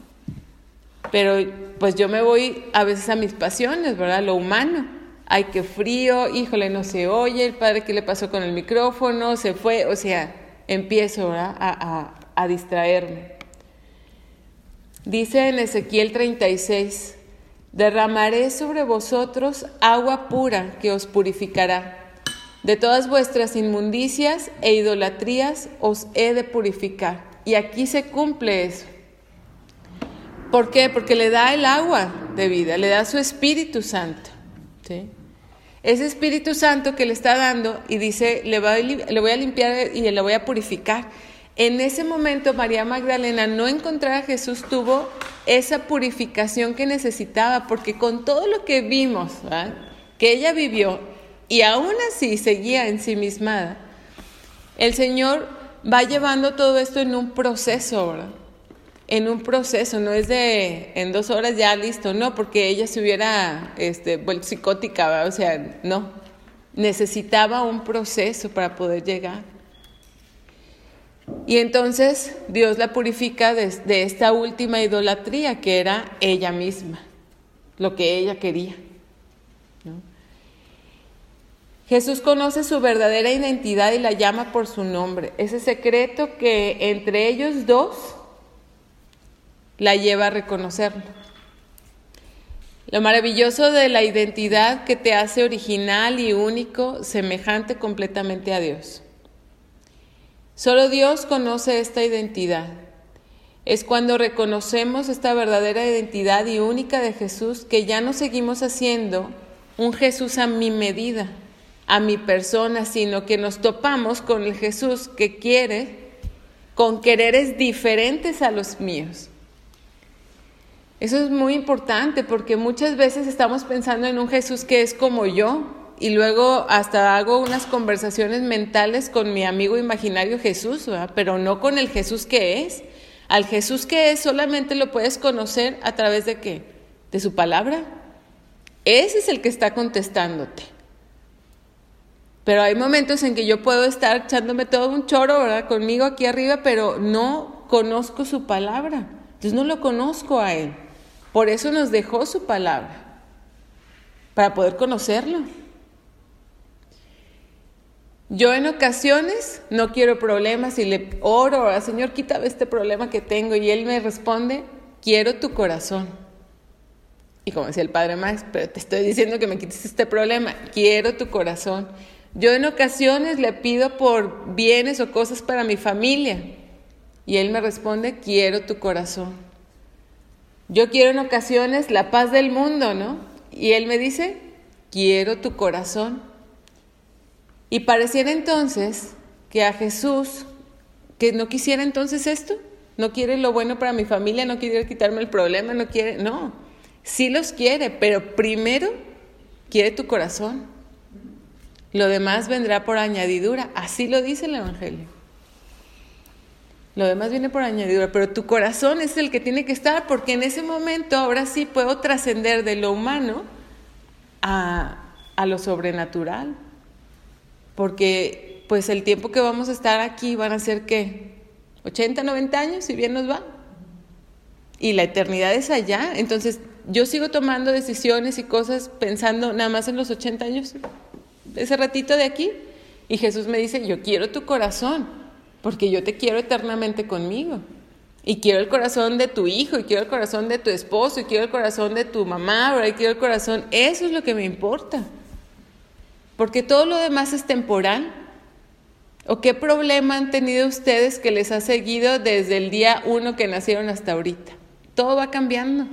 Pero pues yo me voy a veces a mis pasiones, ¿verdad? Lo humano. Ay, qué frío, híjole, no se oye, el padre, ¿qué le pasó con el micrófono? Se fue, o sea, empiezo, ¿verdad? A, a distraerme. Dice en Ezequiel 36, Derramaré sobre vosotros agua pura que os purificará. De todas vuestras inmundicias e idolatrías os he de purificar. Y aquí se cumple eso. ¿Por qué? Porque le da el agua de vida, le da su Espíritu Santo. Ese Espíritu Santo que le está dando y dice, le voy, a, le voy a limpiar y le voy a purificar. En ese momento María Magdalena no encontrar a Jesús tuvo esa purificación que necesitaba, porque con todo lo que vimos, que ella vivió y aún así seguía ensimismada, el Señor va llevando todo esto en un proceso. En un proceso, no es de en dos horas ya listo, no, porque ella se hubiera este, psicótica, o sea, no, necesitaba un proceso para poder llegar. Y entonces Dios la purifica de, esta última idolatría que era ella misma, lo que ella quería. Jesús conoce su verdadera identidad y la llama por su nombre. Ese secreto que entre ellos dos la lleva a reconocerlo. Lo maravilloso de la identidad que te hace original y único, semejante completamente a Dios. Solo Dios conoce esta identidad. Es cuando reconocemos esta verdadera identidad y única de Jesús que ya no seguimos haciendo un Jesús a mi medida, a mi persona, sino que nos topamos con el Jesús que quiere, con quereres diferentes a los míos. Eso es muy importante porque muchas veces estamos pensando en un Jesús que es como yo, y luego hasta hago unas conversaciones mentales con mi amigo imaginario Jesús, ¿verdad? pero no con el Jesús que es. Al Jesús que es solamente lo puedes conocer a través de qué? De su palabra. Ese es el que está contestándote. Pero hay momentos en que yo puedo estar echándome todo un choro, ¿verdad? Conmigo aquí arriba, pero no conozco su palabra. Entonces no lo conozco a Él. Por eso nos dejó su palabra, para poder conocerlo. Yo en ocasiones no quiero problemas y le oro, al Señor, quítame este problema que tengo y Él me responde, quiero tu corazón. Y como decía el Padre Max, pero te estoy diciendo que me quites este problema, quiero tu corazón. Yo en ocasiones le pido por bienes o cosas para mi familia y Él me responde, quiero tu corazón. Yo quiero en ocasiones la paz del mundo, ¿no? Y Él me dice, quiero tu corazón. Y pareciera entonces que a Jesús, que no quisiera entonces esto, no quiere lo bueno para mi familia, no quiere quitarme el problema, no quiere, no, sí los quiere, pero primero quiere tu corazón. Lo demás vendrá por añadidura, así lo dice el Evangelio. Lo demás viene por añadidura, pero tu corazón es el que tiene que estar, porque en ese momento ahora sí puedo trascender de lo humano a, a lo sobrenatural porque pues el tiempo que vamos a estar aquí van a ser qué, 80, 90 años, si bien nos va. Y la eternidad es allá, entonces yo sigo tomando decisiones y cosas pensando nada más en los 80 años, ese ratito de aquí, y Jesús me dice, yo quiero tu corazón, porque yo te quiero eternamente conmigo. Y quiero el corazón de tu hijo, y quiero el corazón de tu esposo, y quiero el corazón de tu mamá, y quiero el corazón, eso es lo que me importa porque todo lo demás es temporal. ¿O qué problema han tenido ustedes que les ha seguido desde el día uno que nacieron hasta ahorita? Todo va cambiando.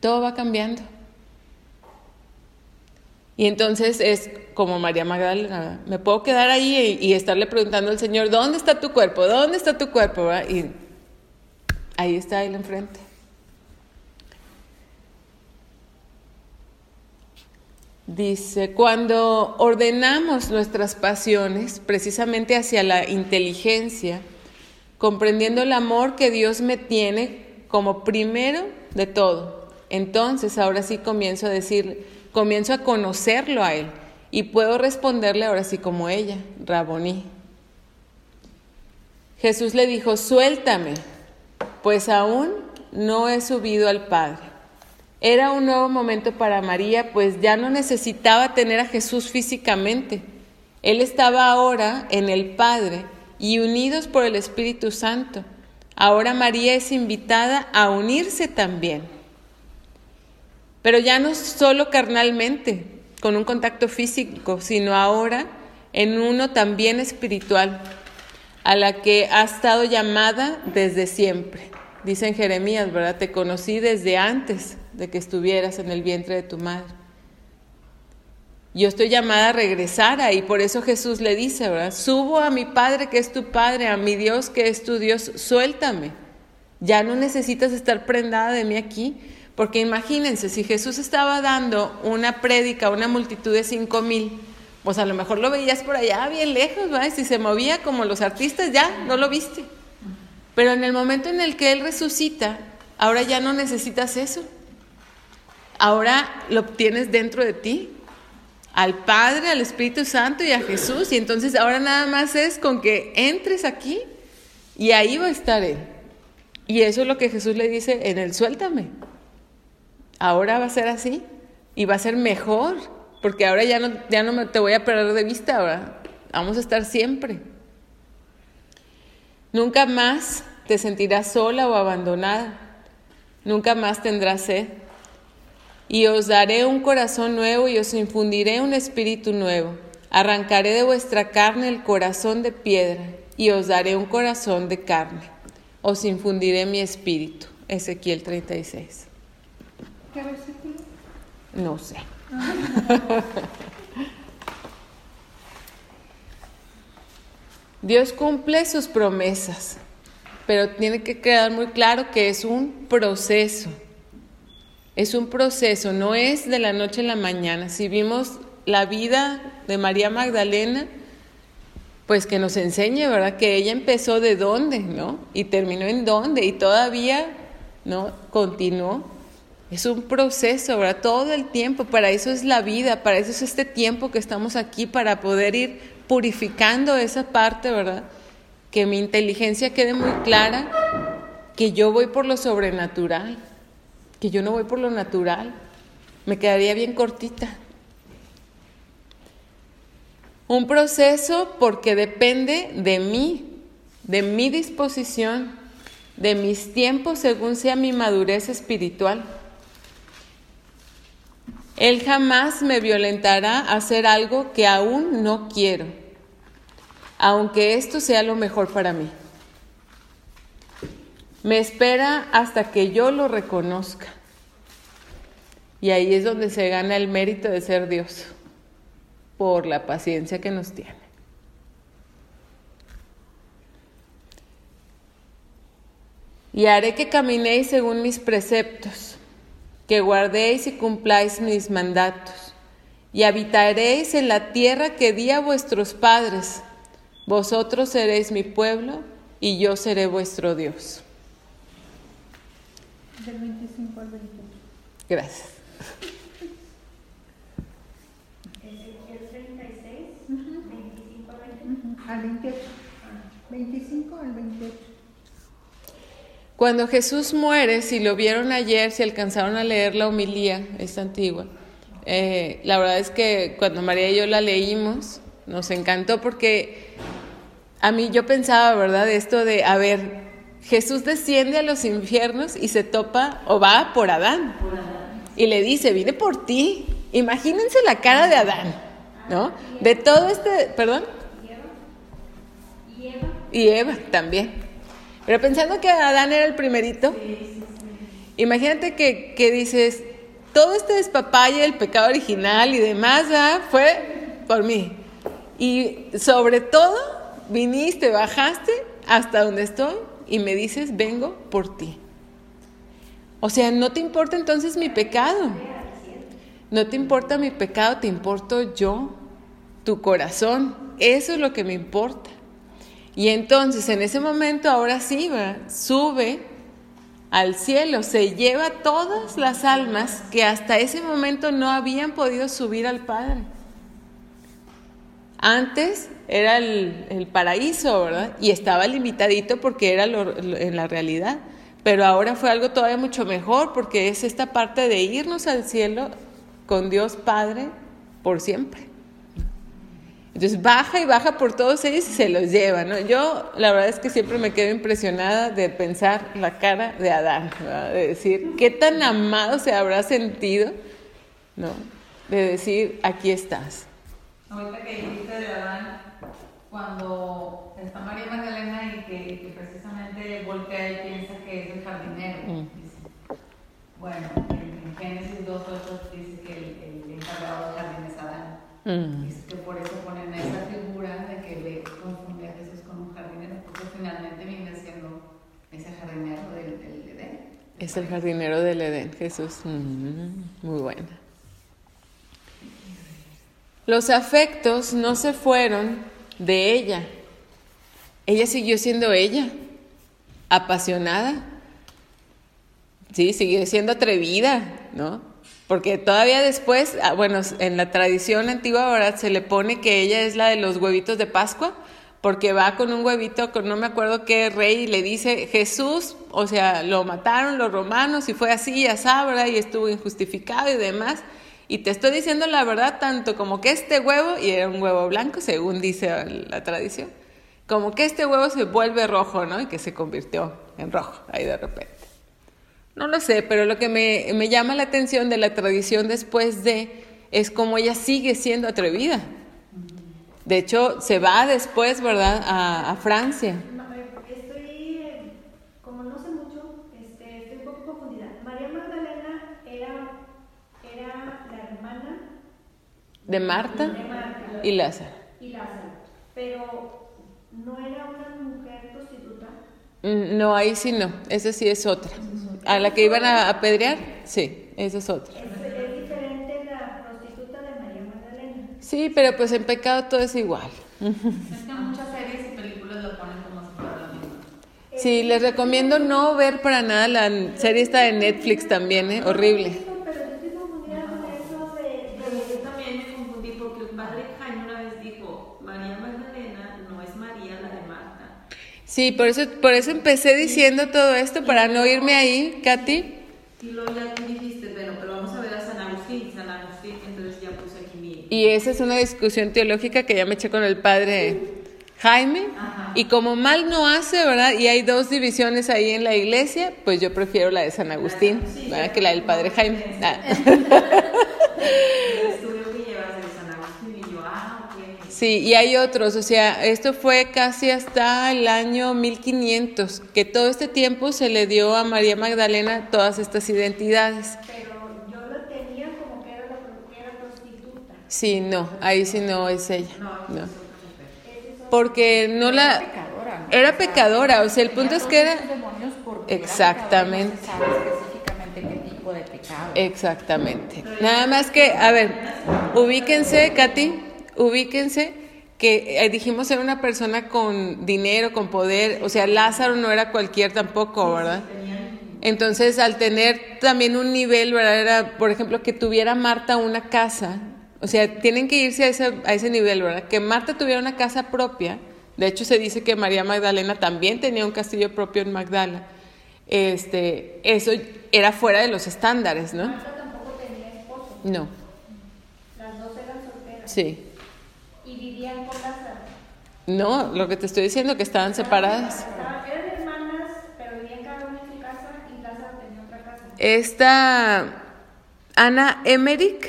Todo va cambiando. Y entonces es como María Magdalena, me puedo quedar ahí y, estarle preguntando al Señor, ¿dónde está tu cuerpo? ¿Dónde está tu cuerpo? Y ahí está Él enfrente. Dice, cuando ordenamos nuestras pasiones precisamente hacia la inteligencia, comprendiendo el amor que Dios me tiene como primero de todo, entonces ahora sí comienzo a decir, comienzo a conocerlo a Él y puedo responderle ahora sí como ella, Raboní. Jesús le dijo, suéltame, pues aún no he subido al Padre. Era un nuevo momento para María, pues ya no necesitaba tener a Jesús físicamente. Él estaba ahora en el Padre y unidos por el Espíritu Santo. Ahora María es invitada a unirse también. Pero ya no solo carnalmente, con un contacto físico, sino ahora en uno también espiritual, a la que ha estado llamada desde siempre. Dice en Jeremías, ¿verdad? Te conocí desde antes de que estuvieras en el vientre de tu madre. Yo estoy llamada a regresar ahí, por eso Jesús le dice, ¿verdad? Subo a mi Padre que es tu Padre, a mi Dios que es tu Dios, suéltame. Ya no necesitas estar prendada de mí aquí, porque imagínense, si Jesús estaba dando una prédica a una multitud de cinco mil, pues a lo mejor lo veías por allá bien lejos. Si se movía como los artistas, ya no lo viste. Pero en el momento en el que Él resucita, ahora ya no necesitas eso. Ahora lo tienes dentro de ti, al Padre, al Espíritu Santo y a Jesús. Y entonces ahora nada más es con que entres aquí y ahí va a estar Él. Y eso es lo que Jesús le dice en el suéltame. Ahora va a ser así y va a ser mejor, porque ahora ya no, ya no te voy a perder de vista, ahora vamos a estar siempre. Nunca más te sentirás sola o abandonada, nunca más tendrás sed. Y os daré un corazón nuevo y os infundiré un espíritu nuevo. Arrancaré de vuestra carne el corazón de piedra y os daré un corazón de carne. Os infundiré mi espíritu. Ezequiel 36. ¿Qué versículo? No sé. Dios cumple sus promesas, pero tiene que quedar muy claro que es un proceso. Es un proceso, no es de la noche a la mañana. Si vimos la vida de María Magdalena, pues que nos enseñe, ¿verdad? Que ella empezó de dónde, ¿no? Y terminó en dónde y todavía, ¿no? Continuó. Es un proceso, ¿verdad? Todo el tiempo, para eso es la vida, para eso es este tiempo que estamos aquí, para poder ir purificando esa parte, ¿verdad? Que mi inteligencia quede muy clara, que yo voy por lo sobrenatural, que yo no voy por lo natural, me quedaría bien cortita. Un proceso porque depende de mí, de mi disposición, de mis tiempos según sea mi madurez espiritual. Él jamás me violentará a hacer algo que aún no quiero, aunque esto sea lo mejor para mí. Me espera hasta que yo lo reconozca. Y ahí es donde se gana el mérito de ser Dios, por la paciencia que nos tiene. Y haré que caminéis según mis preceptos que guardéis y cumpláis mis mandatos, y habitaréis en la tierra que di a vuestros padres. Vosotros seréis mi pueblo, y yo seré vuestro Dios. Del 25 al 28. Gracias. Ezequiel 36, 25 a 20. Al 28. 25 al 28. Cuando Jesús muere, si lo vieron ayer, si alcanzaron a leer la homilía, esta antigua, eh, la verdad es que cuando María y yo la leímos, nos encantó porque a mí yo pensaba, ¿verdad? Esto de, a ver, Jesús desciende a los infiernos y se topa o va por Adán. Y le dice, vine por ti. Imagínense la cara de Adán, ¿no? De todo este, perdón. Y Eva, Y Eva también. Pero pensando que Adán era el primerito, imagínate que, que dices, todo este despapalle del pecado original y demás ¿verdad? fue por mí. Y sobre todo, viniste, bajaste hasta donde estoy y me dices, vengo por ti. O sea, no te importa entonces mi pecado. No te importa mi pecado, te importo yo, tu corazón. Eso es lo que me importa. Y entonces en ese momento ahora sí va, sube al cielo, se lleva todas las almas que hasta ese momento no habían podido subir al Padre. Antes era el, el paraíso, ¿verdad? Y estaba limitadito porque era en la realidad. Pero ahora fue algo todavía mucho mejor porque es esta parte de irnos al cielo con Dios Padre por siempre. Entonces baja y baja por todos ellos y se los lleva, ¿no? Yo la verdad es que siempre me quedo impresionada de pensar la cara de Adán, ¿verdad? de decir, ¿qué tan amado se habrá sentido? ¿No? de decir, aquí estás. Ahorita que dijiste de Adán, cuando está María Magdalena y que, que precisamente voltea y piensa que es el jardinero. Mm. Bueno, en, en Génesis 2, 8 dice que el, el encargado del jardín es Adán. Mm. Dice que por eso ponen esa figura de que le confunde a Jesús con un jardinero, porque finalmente viene siendo ese jardinero del, del Edén. Es el jardinero del Edén, Jesús. Mm, muy buena. Los afectos no se fueron de ella. Ella siguió siendo ella, apasionada. Sí, siguió siendo atrevida, ¿no? Porque todavía después, ah, bueno, en la tradición antigua ahora se le pone que ella es la de los huevitos de Pascua, porque va con un huevito, con no me acuerdo qué rey, y le dice, Jesús, o sea, lo mataron los romanos y fue así, ya sabrá, y estuvo injustificado y demás. Y te estoy diciendo la verdad, tanto como que este huevo, y era un huevo blanco, según dice la tradición, como que este huevo se vuelve rojo, ¿no? Y que se convirtió en rojo, ahí de repente. No lo sé, pero lo que me, me llama la atención de la tradición después de es como ella sigue siendo atrevida. De hecho, se va después, ¿verdad?, a Francia. Ma- eh, Estoy, eh, como no sé mucho, este, estoy un poco confundida. María Magdalena era, era la hermana De Marta de Marta y Lázaro. y Lázaro, pero no era una mujer prostituta. Mm, No, ahí sí no, esa sí es otra. A la que iban a apedrear, sí, esa es otra. Es, es diferente la prostituta de María Magdalena. Sí, pero pues en pecado todo es igual. Es que muchas series y películas lo ponen como si fuera la misma. Sí, les recomiendo no ver para nada la serie esta de Netflix también, ¿eh? Horrible. Pero yo estoy confundida con eso de, Pero de- yo también me confundí porque el padre Jaime una vez dijo, María Magdalena no es María la de Marta. Sí, por eso, por eso empecé diciendo todo esto, para no irme ahí, Katy. Y luego ya tú dijiste, bueno, pero vamos a ver a San Agustín, San Agustín, entonces ya puse aquí mi... Y esa es una discusión teológica que ya me eché con el padre Jaime. Ajá. Y como mal no hace, ¿verdad? Y hay dos divisiones ahí en la iglesia, pues yo prefiero la de San Agustín, ¿verdad? Que la del padre Jaime. Ah. El estudio que llevas de San Agustín y yo, ah, ok. Sí, y hay otros, o sea, esto fue casi hasta el año 1500, que todo este tiempo se le dio a María Magdalena todas estas identidades. pero yo lo tenía como que era, la, que era prostituta. Sí, no, ahí sí no es ella. No. Porque no la... Era pecadora, o sea, el punto es que era... Exactamente. Exactamente. Nada más que, a ver, ubíquense, Katy, ubíquense que eh, dijimos era una persona con dinero, con poder, o sea, Lázaro no era cualquier tampoco, ¿verdad? Entonces, al tener también un nivel, ¿verdad? Era, por ejemplo, que tuviera Marta una casa, o sea, tienen que irse a ese, a ese nivel, ¿verdad? Que Marta tuviera una casa propia, de hecho se dice que María Magdalena también tenía un castillo propio en Magdala, este, eso era fuera de los estándares, ¿no? Marta tampoco tenía esposo. No, Las dos eran solteras. sí. Y vivían con Lázaro. No, lo que te estoy diciendo que estaban separadas. Estaban- eran hermanas, pero vivían cada una en su casa y Lázaro tenía otra casa. Esta Ana Emmerich,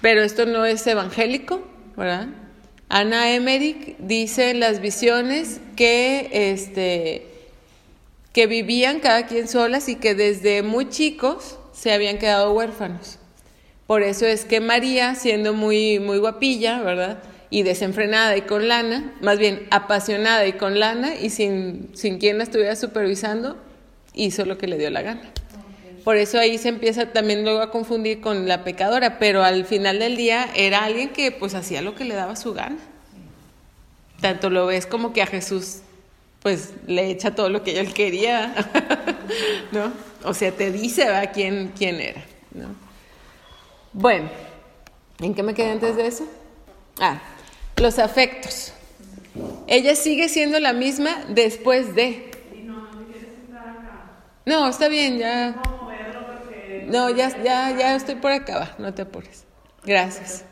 pero esto no es evangélico, ¿verdad? Ana Emmerich dice en las visiones que este que vivían cada quien solas y que desde muy chicos se habían quedado huérfanos. Por eso es que María, siendo muy muy guapilla, ¿verdad? Y desenfrenada y con lana, más bien apasionada y con lana y sin, sin quien la estuviera supervisando, hizo lo que le dio la gana. Por eso ahí se empieza también luego a confundir con la pecadora, pero al final del día era alguien que pues hacía lo que le daba su gana. Tanto lo ves como que a Jesús pues le echa todo lo que él quería, ¿no? O sea, te dice ¿verdad? quién, quién era, ¿no? Bueno, ¿en qué me quedé antes de eso? Ah, los afectos. Ella sigue siendo la misma después de. No, está bien, ya. No, ya, ya, ya estoy por acabar, no te apures. Gracias.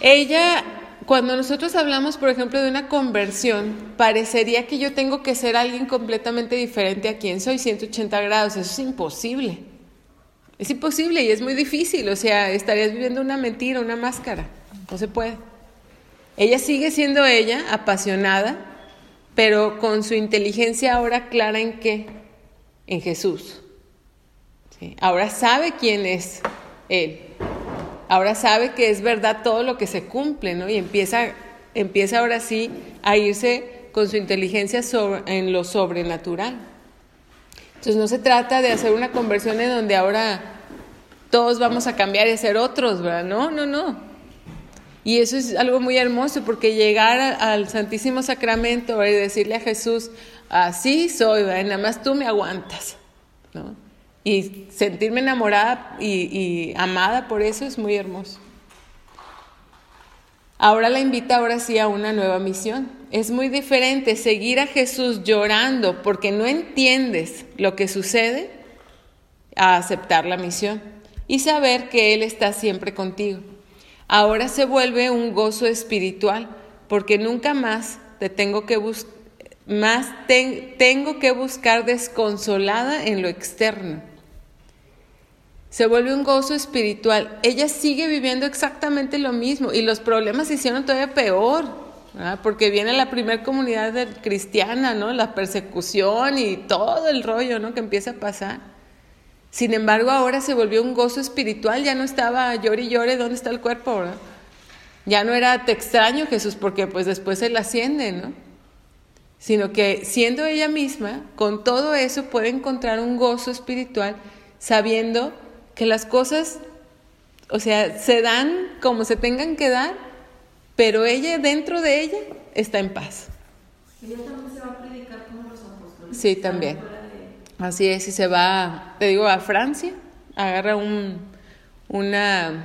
Ella, cuando nosotros hablamos, por ejemplo, de una conversión, parecería que yo tengo que ser alguien completamente diferente a quien soy, 180 grados. Eso es imposible. Es imposible y es muy difícil, o sea, estarías viviendo una mentira, una máscara, no se puede. Ella sigue siendo ella, apasionada, pero con su inteligencia ahora clara en qué? En Jesús. Ahora sabe quién es Él. Ahora sabe que es verdad todo lo que se cumple, ¿no? Y empieza, empieza ahora sí a irse con su inteligencia en lo sobrenatural. Entonces no se trata de hacer una conversión en donde ahora todos vamos a cambiar y ser otros, ¿verdad? No, no, no. Y eso es algo muy hermoso porque llegar al Santísimo Sacramento y decirle a Jesús, así soy, nada más tú me aguantas, ¿no? Y sentirme enamorada y, y amada por eso es muy hermoso. Ahora la invita ahora sí a una nueva misión. Es muy diferente seguir a Jesús llorando porque no entiendes lo que sucede a aceptar la misión y saber que Él está siempre contigo. Ahora se vuelve un gozo espiritual porque nunca más te tengo que más tengo que buscar desconsolada en lo externo se vuelve un gozo espiritual. Ella sigue viviendo exactamente lo mismo y los problemas se hicieron todavía peor, porque viene la primera comunidad cristiana, ¿no? la persecución y todo el rollo ¿no? que empieza a pasar. Sin embargo, ahora se volvió un gozo espiritual, ya no estaba llore y llore, ¿dónde está el cuerpo? ¿verdad? Ya no era te extraño Jesús, porque pues después él asciende, ¿no? Sino que siendo ella misma, con todo eso puede encontrar un gozo espiritual sabiendo que las cosas, o sea, se dan como se tengan que dar, pero ella, dentro de ella, está en paz. Ella también se va a predicar como los apóstoles. Sí, también. Así es, y se va, te digo, a Francia, agarra un, una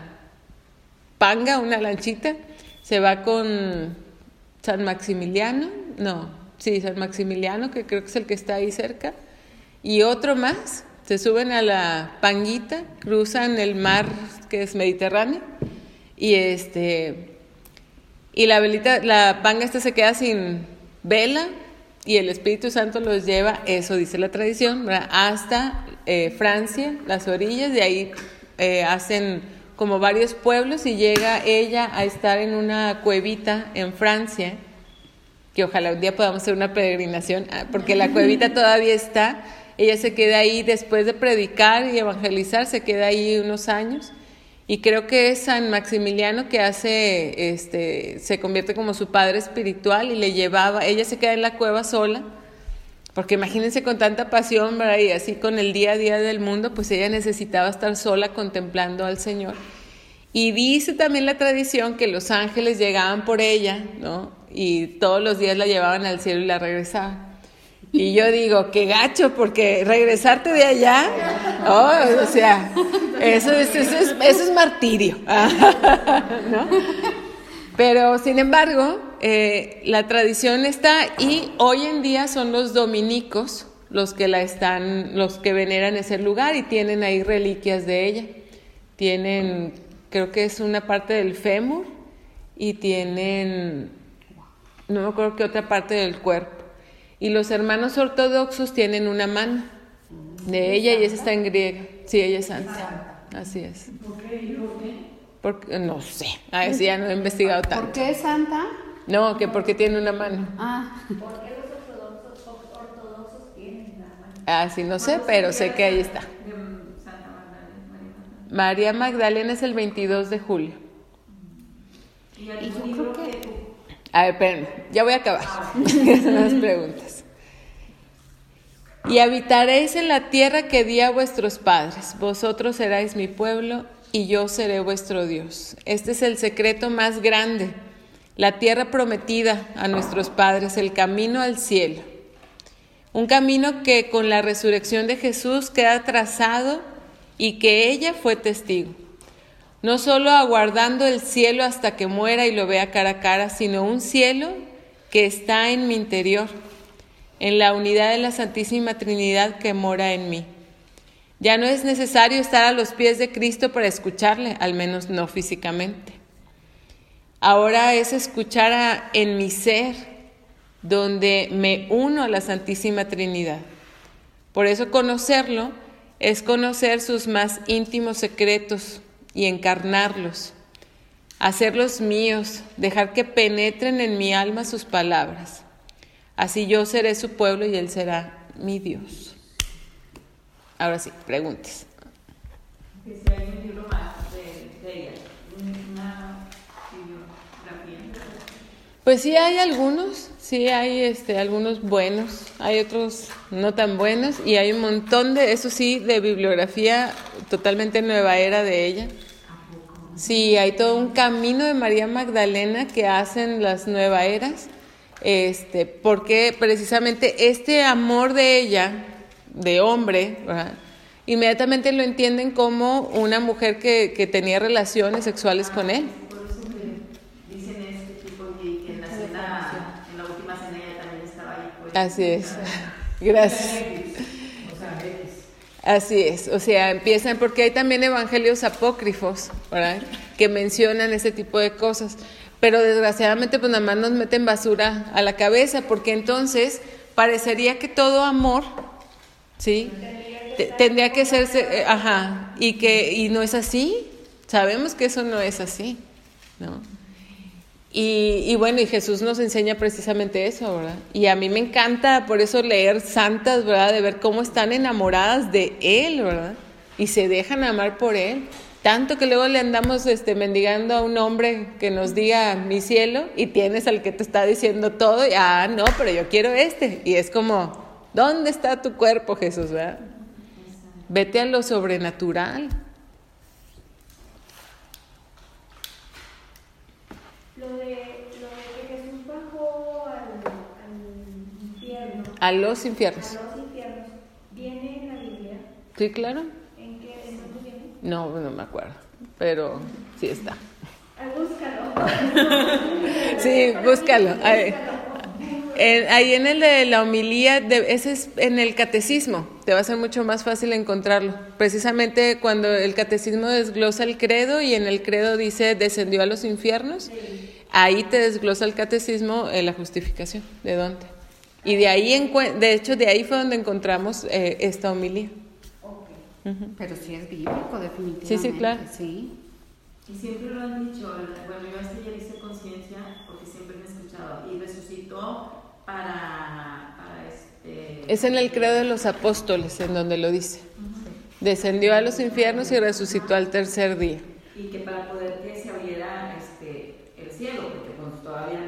panga, una lanchita, se va con San Maximiliano, no, sí, San Maximiliano, que creo que es el que está ahí cerca, y otro más, se suben a la panguita, cruzan el mar que es Mediterráneo y este y la velita, la panga esta se queda sin vela y el Espíritu Santo los lleva, eso dice la tradición, hasta eh, Francia, las orillas, de ahí eh, hacen como varios pueblos y llega ella a estar en una cuevita en Francia, que ojalá un día podamos hacer una peregrinación, ah, porque la cuevita todavía está ella se queda ahí después de predicar y evangelizar, se queda ahí unos años. Y creo que es San Maximiliano que hace, este, se convierte como su padre espiritual y le llevaba, ella se queda en la cueva sola, porque imagínense con tanta pasión, ¿verdad? Y así con el día a día del mundo, pues ella necesitaba estar sola contemplando al Señor. Y dice también la tradición que los ángeles llegaban por ella, ¿no? Y todos los días la llevaban al cielo y la regresaban. Y yo digo, qué gacho, porque regresarte de allá, oh, o sea, eso es, eso es, eso es martirio. ¿no? Pero sin embargo, eh, la tradición está y hoy en día son los dominicos los que la están, los que veneran ese lugar y tienen ahí reliquias de ella. Tienen, creo que es una parte del fémur y tienen, no me acuerdo qué otra parte del cuerpo. Y los hermanos ortodoxos tienen una mano de ella y esa está en griego. Sí, ella es santa. Así es. ¿Por qué? ¿Por qué? Porque, no sé, a ver si ya no he investigado tanto. ¿Por qué es santa? No, que porque tiene una mano. Ah. ¿Por qué los ortodoxos, ortodoxos tienen la mano? Ah, sí, no sé, pero sé que ahí está. De Santa Magdalena, María Magdalena. María Magdalena es el 22 de julio. Y yo libro creo que- A ver, espérenme, ya voy a acabar. Son las preguntas. Y habitaréis en la tierra que di a vuestros padres. Vosotros seréis mi pueblo y yo seré vuestro Dios. Este es el secreto más grande. La tierra prometida a nuestros padres, el camino al cielo. Un camino que con la resurrección de Jesús queda trazado y que ella fue testigo. No solo aguardando el cielo hasta que muera y lo vea cara a cara, sino un cielo que está en mi interior, en la unidad de la Santísima Trinidad que mora en mí. Ya no es necesario estar a los pies de Cristo para escucharle, al menos no físicamente. Ahora es escuchar en mi ser, donde me uno a la Santísima Trinidad. Por eso conocerlo es conocer sus más íntimos secretos y encarnarlos, hacerlos míos, dejar que penetren en mi alma sus palabras. Así yo seré su pueblo y él será mi Dios. Ahora sí, preguntes. Pues sí hay algunos, sí hay este, algunos buenos, hay otros no tan buenos y hay un montón de, eso sí, de bibliografía totalmente nueva era de ella. Sí, hay todo un camino de María Magdalena que hacen las nueva eras, este, porque precisamente este amor de ella, de hombre, ¿verdad? inmediatamente lo entienden como una mujer que, que tenía relaciones sexuales con él. Pues. Así es. Gracias. Así es, o sea, empiezan, porque hay también evangelios apócrifos, ¿verdad? Que mencionan ese tipo de cosas, pero desgraciadamente pues nada más nos meten basura a la cabeza, porque entonces parecería que todo amor, ¿sí? Te- Tendría que ser, eh, ajá, y que, y no es así, sabemos que eso no es así, ¿no? Y, bueno, y Jesús nos enseña precisamente eso, ¿verdad? Y a mí me encanta por eso leer santas, ¿verdad? De ver cómo están enamoradas de Él, ¿verdad? Y se dejan amar por Él. Tanto que luego le andamos este, mendigando a un hombre que nos diga mi cielo y tienes al que te está diciendo todo y, ah, no, pero yo quiero este. Y es como, ¿dónde está tu cuerpo, Jesús, ¿verdad? Vete a lo sobrenatural. Lo de, lo de que Jesús bajó al, al infierno, A los infiernos. a los infiernos, ¿viene en la Biblia? ¿Sí, claro? ¿En qué en dónde viene? No, no me acuerdo, pero sí está. Búscalo. Sí, búscalo. Ahí, en, ahí en el de la homilía, de, ese es en el catecismo, te va a ser mucho más fácil encontrarlo. Precisamente cuando el catecismo desglosa el credo y en el credo dice descendió a los infiernos, ahí te desglosa el catecismo eh, la justificación, de dónde. Y de ahí, encue- de hecho, de ahí fue donde encontramos eh, esta homilía. Ujú. Pero sí es bíblico, definitivamente. Sí, sí, claro. Sí. Y siempre lo han dicho, bueno, yo hasta ya hice conciencia porque siempre me he escuchado y resucitó para, para este... Es en el credo de los apóstoles, en donde lo dice. Descendió a los infiernos y resucitó al tercer día. Y que para poder que se abriera este, el cielo, porque pues todavía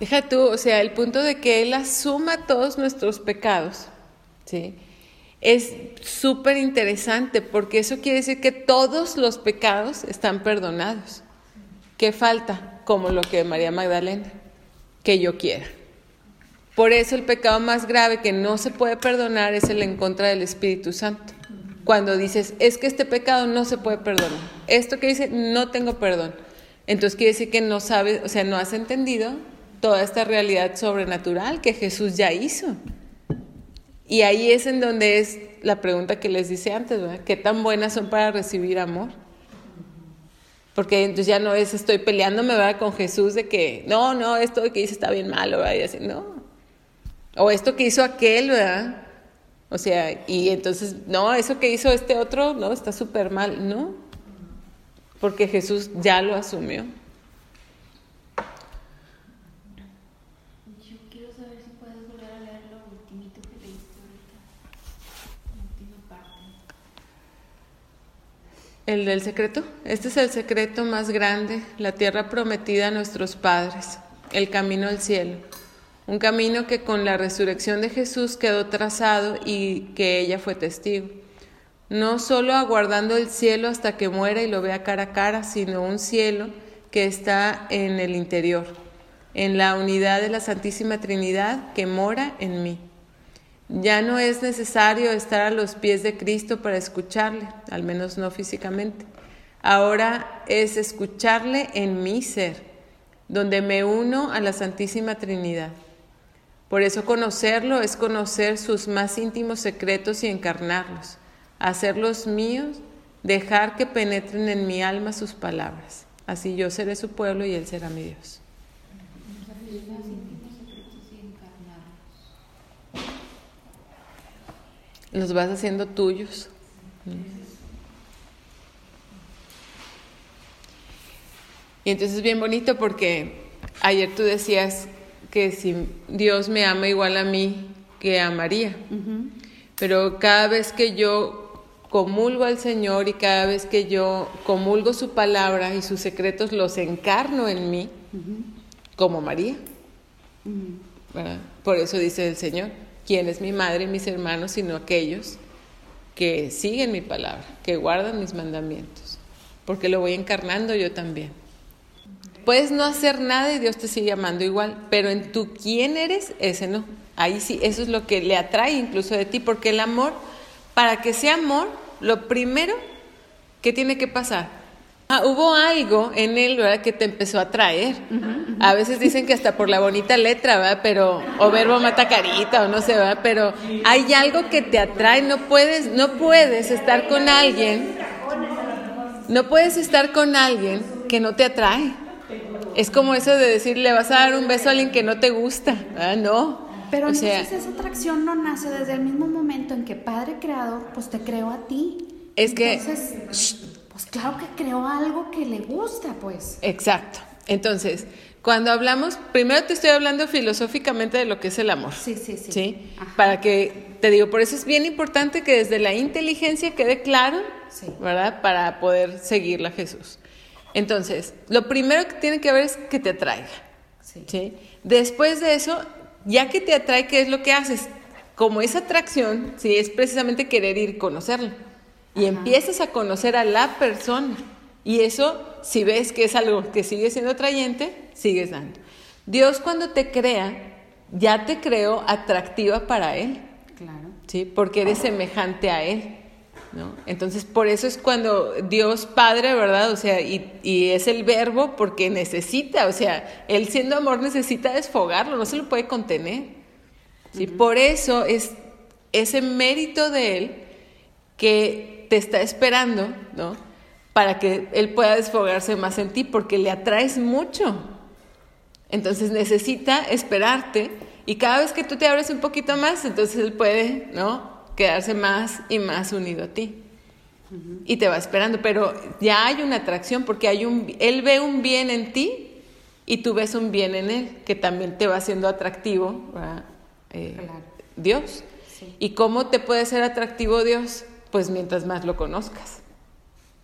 Deja tú, o sea, el punto de que Él asuma todos nuestros pecados, ¿sí? Es súper interesante porque eso quiere decir que todos los pecados están perdonados. ¿Qué falta? Como lo que María Magdalena, que yo quiera. Por eso el pecado más grave que no se puede perdonar es el en contra del Espíritu Santo. Cuando dices, es que este pecado no se puede perdonar. Esto que dice, no tengo perdón. Entonces quiere decir que no sabes, o sea, no has entendido toda esta realidad sobrenatural que Jesús ya hizo. Y ahí es en donde es la pregunta que les dice antes, ¿verdad? ¿Qué tan buenas son para recibir amor? Porque entonces ya no es estoy peleándome ¿verdad? con Jesús de que, no, no, esto que hice está bien malo, ¿verdad? Y así, no. O esto que hizo aquel, ¿verdad? O sea, y entonces, no, eso que hizo este otro, no, está súper mal, ¿no? Porque Jesús ya lo asumió. El del secreto. Este es el secreto más grande, la tierra prometida a nuestros padres, el camino al cielo. Un camino que con la resurrección de Jesús quedó trazado y que ella fue testigo. No solo aguardando el cielo hasta que muera y lo vea cara a cara, sino un cielo que está en el interior, en la unidad de la Santísima Trinidad que mora en mí. Ya no es necesario estar a los pies de Cristo para escucharle, al menos no físicamente. Ahora es escucharle en mi ser, donde me uno a la Santísima Trinidad. Por eso conocerlo es conocer sus más íntimos secretos y encarnarlos, hacerlos míos, dejar que penetren en mi alma sus palabras. Así yo seré su pueblo y él será mi Dios. Los vas haciendo tuyos. Y entonces es bien bonito porque ayer tú decías que si Dios me ama igual a mí que a María. Pero cada vez que yo comulgo al Señor y cada vez que yo comulgo su palabra y sus secretos los encarno en mí, como María. Por eso dice el Señor, ¿quién es mi madre y mis hermanos sino aquellos que siguen mi palabra, que guardan mis mandamientos? Porque lo voy encarnando yo también. Puedes no hacer nada y Dios te sigue amando igual, pero en tu quién eres, ese no. Ahí sí, eso es lo que le atrae incluso de ti, porque el amor, para que sea amor, lo primero que tiene que pasar. Ah, hubo algo en él, ¿verdad?, que te empezó a atraer. A veces dicen que hasta por la bonita letra, ¿verdad? Pero, o verbo mata carita, o no sé, ¿verdad? Pero hay algo que te atrae, no puedes, no puedes estar con alguien, no puedes estar con alguien que no te atrae. Es como eso de decir, le vas a dar un beso a alguien que no te gusta. No. Pero o sea, entonces esa atracción no nace desde el mismo momento en que Padre Creador, pues te creó a ti. Es que- Entonces, pues claro que creó algo que le gusta, pues. exacto. Entonces, cuando hablamos, primero te estoy hablando filosóficamente de lo que es el amor. Sí, sí, sí. ¿Sí? Para que, te digo, por eso es bien importante que desde la inteligencia quede claro, Sí. ¿verdad? Para poder seguirla a Jesús. Entonces, lo primero que tiene que ver es que te atraiga. Sí. ¿sí? Después de eso, ya que te atrae, ¿qué es lo que haces? Como esa atracción, sí, es precisamente querer ir a conocerla. Y Ajá. empiezas a conocer a la persona. Y eso, si ves que es algo que sigue siendo atrayente, sigues dando. Dios cuando te crea, ya te creó atractiva para Él. Claro. ¿sí? Porque eres semejante a Él, ¿no? Entonces, por eso es cuando Dios Padre, ¿verdad? O sea, y, y es el verbo porque necesita, o sea, Él siendo amor necesita desfogarlo, no se lo puede contener, ¿sí? Por eso es ese mérito de Él que te está esperando, ¿no? Para que Él pueda desfogarse más en ti, porque le atraes mucho. Entonces necesita esperarte y cada vez que tú te abres un poquito más, entonces él puede, ¿no? Quedarse más y más unido a ti. Y te va esperando, pero ya hay una atracción porque hay un él ve un bien en ti y tú ves un bien en él que también te va haciendo atractivo. Eh, Claro. Dios. Sí. ¿Y cómo te puede ser atractivo Dios? Pues mientras más lo conozcas.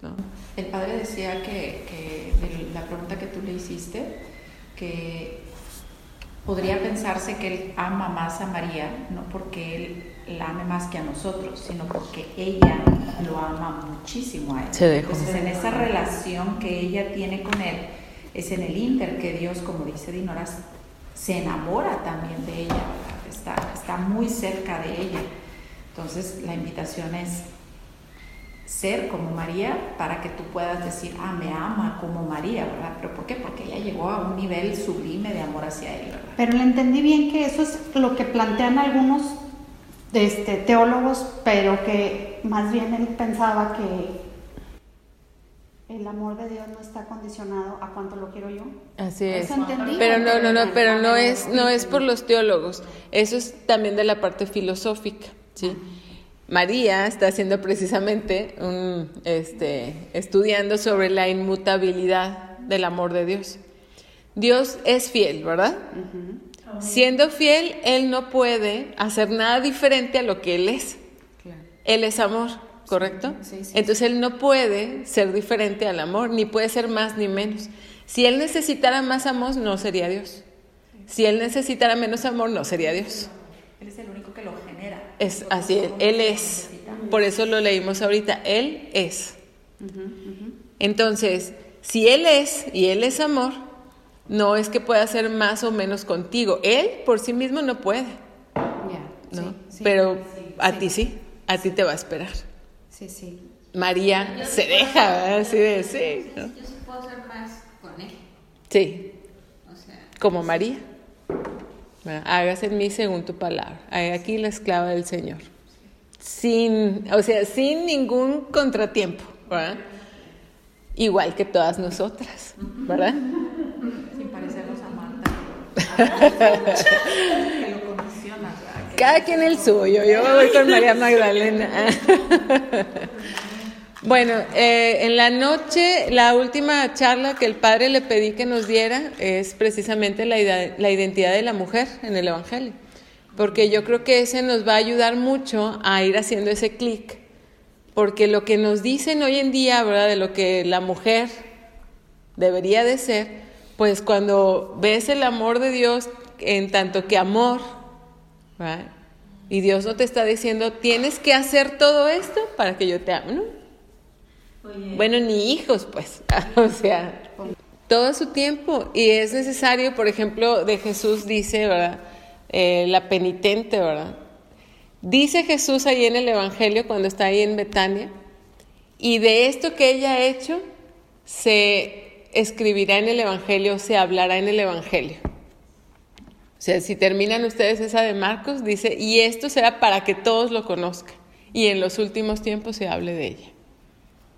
¿no? El padre decía que, que de la pregunta que tú le hiciste, que podría pensarse que él ama más a María, no porque él la ame más que a nosotros, sino porque ella lo ama muchísimo a él. Se dejó. Entonces, en esa relación que ella tiene con él, es en el inter que Dios, como dice Dinora, se enamora también de ella, está, está muy cerca de ella. Entonces, la invitación es ser como María para que tú puedas decir, ah, me ama como María, ¿verdad? ¿Pero por qué? Porque ella llegó a un nivel sublime de amor hacia él, ¿verdad? Pero le entendí bien que eso es lo que plantean algunos este, teólogos, pero que más bien él pensaba que el amor de Dios no está condicionado a cuánto lo quiero yo. Así es. Pero no, no, no, pero no es, no es por los teólogos. Eso es también de la parte filosófica, ¿sí? María está haciendo precisamente un, este, estudiando sobre la inmutabilidad del amor de Dios. Dios es fiel, ¿verdad? Siendo fiel, Él no puede hacer nada diferente a lo que Él es. Claro. Él es amor, ¿correcto? Sí, sí, Entonces Él no puede ser diferente al amor, ni puede ser más ni menos. Si Él necesitara más amor, no sería Dios. Si Él necesitara menos amor, no sería Dios. Él es el único. Es así, Él es. Por eso lo leímos ahorita, Él es. Entonces, si Él es y Él es amor, no es que pueda ser más o menos contigo. Él por sí mismo no puede. Ya, ¿no? sí, pero a ti sí, a ti te va a esperar. Sí, sí. María se deja. Así de sí. Yo sí puedo hacer más con él. Sí, O sea, como María. ¿Verdad? Hágase en mí según tu palabra. Hay aquí la esclava del Señor. Sin, o sea, sin ningún contratiempo, ¿verdad? Igual que todas nosotras, ¿verdad? Sin parecernos a Marta. que lo Cada quien el suyo. Yo voy con María Magdalena. Bueno, eh, en la noche, la última charla que el padre le pedí que nos diera es precisamente la, la identidad de la mujer en el Evangelio. Porque yo creo que ese nos va a ayudar mucho a ir haciendo ese clic. Porque lo que nos dicen hoy en día, ¿verdad? De lo que la mujer debería de ser, pues cuando ves el amor de Dios en tanto que amor, ¿verdad? y Dios no te está diciendo, tienes que hacer todo esto para que yo te ame, ¿no? Bueno, ni hijos, pues, o sea, todo su tiempo. Y es necesario, por ejemplo, de Jesús dice, ¿verdad? Eh, la penitente, ¿verdad? Dice Jesús ahí en el Evangelio, cuando está ahí en Betania, y de esto que ella ha hecho, se escribirá en el Evangelio, se hablará en el Evangelio. O sea, si terminan ustedes esa de Marcos, dice, y esto será para que todos lo conozcan, y en los últimos tiempos se hable de ella.